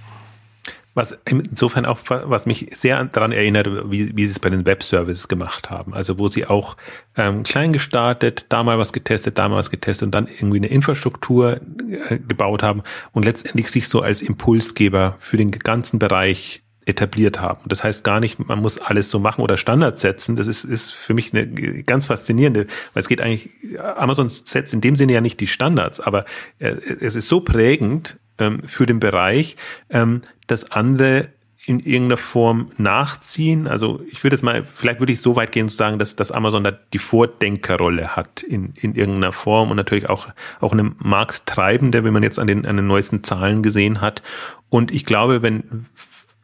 Was insofern auch, was mich sehr daran erinnert, wie, wie sie es bei den Webservices gemacht haben. Also wo sie auch ähm, klein gestartet, da mal was getestet, da mal was getestet und dann irgendwie eine Infrastruktur äh, gebaut haben und letztendlich sich so als Impulsgeber für den ganzen Bereich etabliert haben. Das heißt gar nicht, man muss alles so machen oder Standards setzen. Das ist, ist für mich eine ganz faszinierende, weil es geht eigentlich, Amazon setzt in dem Sinne ja nicht die Standards, aber äh, es ist so prägend ähm, für den Bereich, ähm, dass andere in irgendeiner Form nachziehen. Also ich würde es mal, vielleicht würde ich so weit gehen zu sagen, dass, dass Amazon da die Vordenkerrolle hat in, in irgendeiner Form und natürlich auch, auch eine Markttreibende, wenn man jetzt an den, an den neuesten Zahlen gesehen hat. Und ich glaube, wenn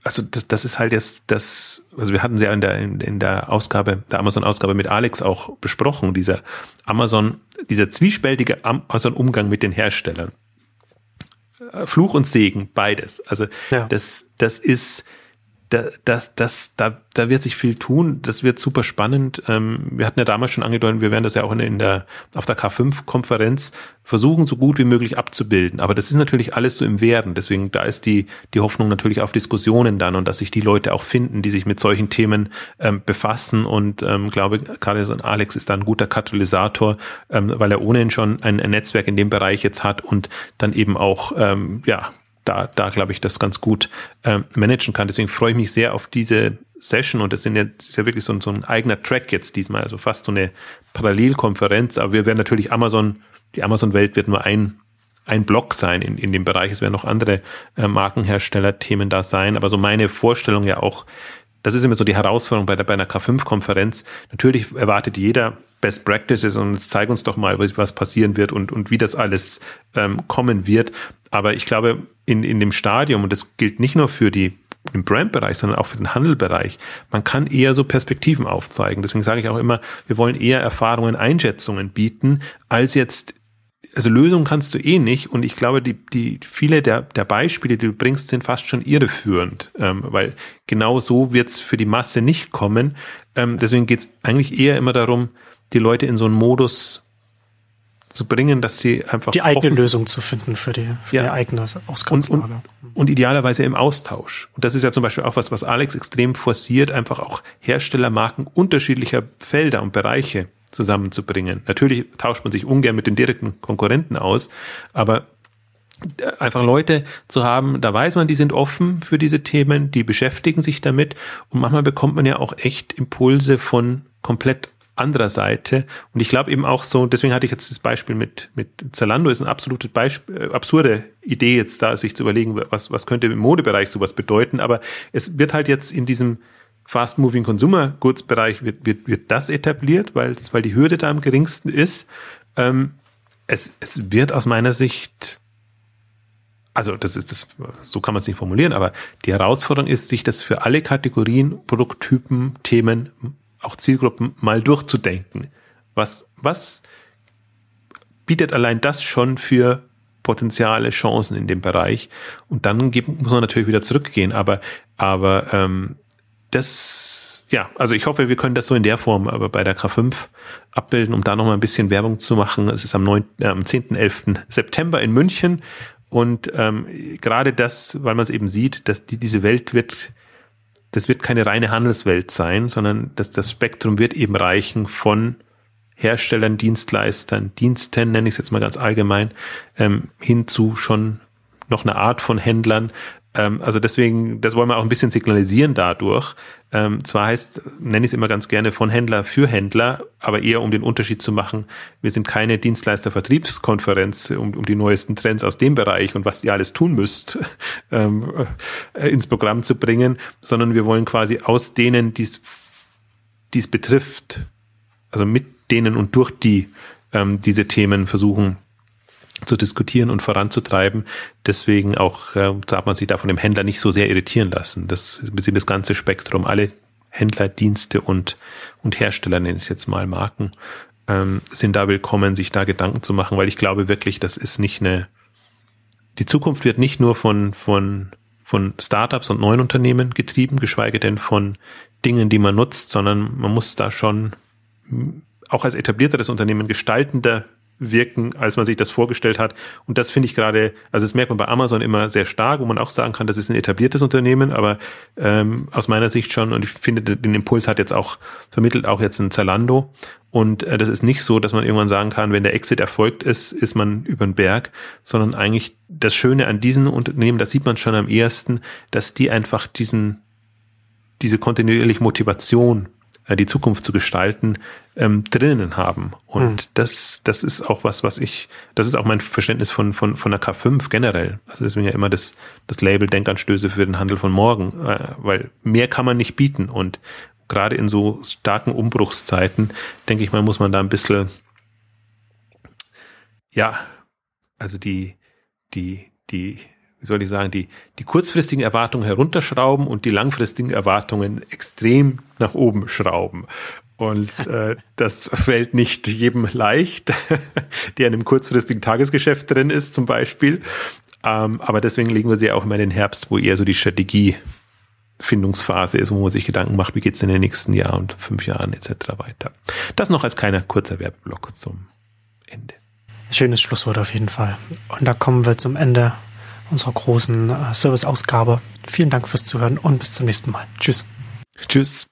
also das, das ist halt jetzt das, also wir hatten sie ja in der, in, in der Ausgabe, der Amazon-Ausgabe mit Alex auch besprochen, dieser Amazon, dieser zwiespältige Amazon-Umgang mit den Herstellern. Fluch und Segen, beides. Also ja. das, das ist, da, das, das, da, da wird sich viel tun. Das wird super spannend. Ähm, wir hatten ja damals schon angedeutet, wir werden das ja auch in, in der, auf der K5-Konferenz versuchen, so gut wie möglich abzubilden. Aber das ist natürlich alles so im Werden. Deswegen, da ist die, die Hoffnung natürlich auf Diskussionen dann und dass sich die Leute auch finden, die sich mit solchen Themen ähm, befassen. Und ähm, glaube, so ein Alex ist da ein guter Katalysator, ähm, weil er ohnehin schon ein, ein Netzwerk in dem Bereich jetzt hat und dann eben auch, ähm, ja, da, da glaube ich, das ganz gut äh, managen kann. Deswegen freue ich mich sehr auf diese Session und das, sind ja, das ist ja wirklich so ein, so ein eigener Track jetzt diesmal, also fast so eine Parallelkonferenz. Aber wir werden natürlich Amazon, die Amazon-Welt wird nur ein ein Block sein in, in dem Bereich. Es werden noch andere äh, Markenhersteller-Themen da sein. Aber so meine Vorstellung ja auch, das ist immer so die Herausforderung bei, der, bei einer K5-Konferenz. Natürlich erwartet jeder Best Practices und jetzt zeig uns doch mal, was passieren wird und, und wie das alles ähm, kommen wird. Aber ich glaube, in, in dem Stadium, und das gilt nicht nur für die im Brandbereich, sondern auch für den Handelbereich. Man kann eher so Perspektiven aufzeigen. Deswegen sage ich auch immer, wir wollen eher Erfahrungen, Einschätzungen bieten, als jetzt, also Lösungen kannst du eh nicht. Und ich glaube, die, die viele der, der Beispiele, die du bringst, sind fast schon irreführend, ähm, weil genau so wird es für die Masse nicht kommen. Ähm, deswegen geht es eigentlich eher immer darum, die Leute in so einen Modus zu bringen, dass sie einfach die eigene Lösung zu finden für die, für ja. die eigene Ausgangslage. Und, und, und, idealerweise im Austausch. Und das ist ja zum Beispiel auch was, was Alex extrem forciert, einfach auch Herstellermarken unterschiedlicher Felder und Bereiche zusammenzubringen. Natürlich tauscht man sich ungern mit den direkten Konkurrenten aus, aber einfach Leute zu haben, da weiß man, die sind offen für diese Themen, die beschäftigen sich damit und manchmal bekommt man ja auch echt Impulse von komplett anderer Seite. Und ich glaube eben auch so, deswegen hatte ich jetzt das Beispiel mit, mit Zalando, ist eine absolute Beispiel, äh, absurde Idee jetzt da, sich zu überlegen, was, was könnte im Modebereich sowas bedeuten. Aber es wird halt jetzt in diesem Fast Moving Consumer Goods Bereich wird, wird, wird das etabliert, weil, weil die Hürde da am geringsten ist. Ähm, es, es wird aus meiner Sicht also das ist das, so kann man es nicht formulieren, aber die Herausforderung ist, sich das für alle Kategorien, Produkttypen, Themen auch Zielgruppen mal durchzudenken. Was, was bietet allein das schon für potenziale Chancen in dem Bereich? Und dann muss man natürlich wieder zurückgehen. Aber, aber ähm, das, ja, also ich hoffe, wir können das so in der Form aber bei der K5 abbilden, um da nochmal ein bisschen Werbung zu machen. Es ist am, 9, äh, am 10., 11. September in München. Und ähm, gerade das, weil man es eben sieht, dass die, diese Welt wird das wird keine reine Handelswelt sein, sondern das, das Spektrum wird eben reichen von Herstellern, Dienstleistern, Diensten, nenne ich es jetzt mal ganz allgemein, ähm, hin zu schon noch eine Art von Händlern, ähm, also deswegen, das wollen wir auch ein bisschen signalisieren dadurch. Ähm, zwar heißt, nenne ich es immer ganz gerne von Händler für Händler, aber eher um den Unterschied zu machen. Wir sind keine Dienstleister-Vertriebskonferenz, um, um die neuesten Trends aus dem Bereich und was ihr alles tun müsst, [laughs] ähm, äh, ins Programm zu bringen, sondern wir wollen quasi aus denen, die es betrifft, also mit denen und durch die ähm, diese Themen versuchen zu diskutieren und voranzutreiben. Deswegen auch äh, darf man sich da von dem Händler nicht so sehr irritieren lassen. Das ist das ganze Spektrum. Alle Händler, Dienste und, und Hersteller, nenne ich es jetzt mal Marken, ähm, sind da willkommen, sich da Gedanken zu machen, weil ich glaube wirklich, das ist nicht eine, die Zukunft wird nicht nur von, von, von Startups und neuen Unternehmen getrieben, geschweige denn von Dingen, die man nutzt, sondern man muss da schon auch als etablierteres Unternehmen gestaltender wirken, als man sich das vorgestellt hat. Und das finde ich gerade, also das merkt man bei Amazon immer sehr stark, wo man auch sagen kann, das ist ein etabliertes Unternehmen, aber ähm, aus meiner Sicht schon, und ich finde, den Impuls hat jetzt auch vermittelt, auch jetzt ein Zalando. Und äh, das ist nicht so, dass man irgendwann sagen kann, wenn der Exit erfolgt ist, ist man über den Berg, sondern eigentlich das Schöne an diesen Unternehmen, das sieht man schon am ersten, dass die einfach diesen, diese kontinuierliche Motivation die Zukunft zu gestalten, ähm, drinnen haben. Und mhm. das, das ist auch was, was ich, das ist auch mein Verständnis von, von, von der K5 generell. Also deswegen ja immer das, das Label Denkanstöße für den Handel von morgen, äh, weil mehr kann man nicht bieten. Und gerade in so starken Umbruchszeiten, denke ich mal, muss man da ein bisschen, ja, also die, die, die, wie soll ich sagen, die, die kurzfristigen Erwartungen herunterschrauben und die langfristigen Erwartungen extrem nach oben schrauben. Und [laughs] äh, das fällt nicht jedem leicht, [laughs] der in einem kurzfristigen Tagesgeschäft drin ist, zum Beispiel. Ähm, aber deswegen legen wir sie auch immer in den Herbst, wo eher so die Strategiefindungsphase ist, wo man sich Gedanken macht, wie geht's in den nächsten Jahr und fünf Jahren etc. weiter. Das noch als kleiner kurzer Werbeblock zum Ende. Schönes Schlusswort auf jeden Fall. Und da kommen wir zum Ende unserer großen äh, Service-Ausgabe. Vielen Dank fürs Zuhören und bis zum nächsten Mal. Tschüss. Tschüss.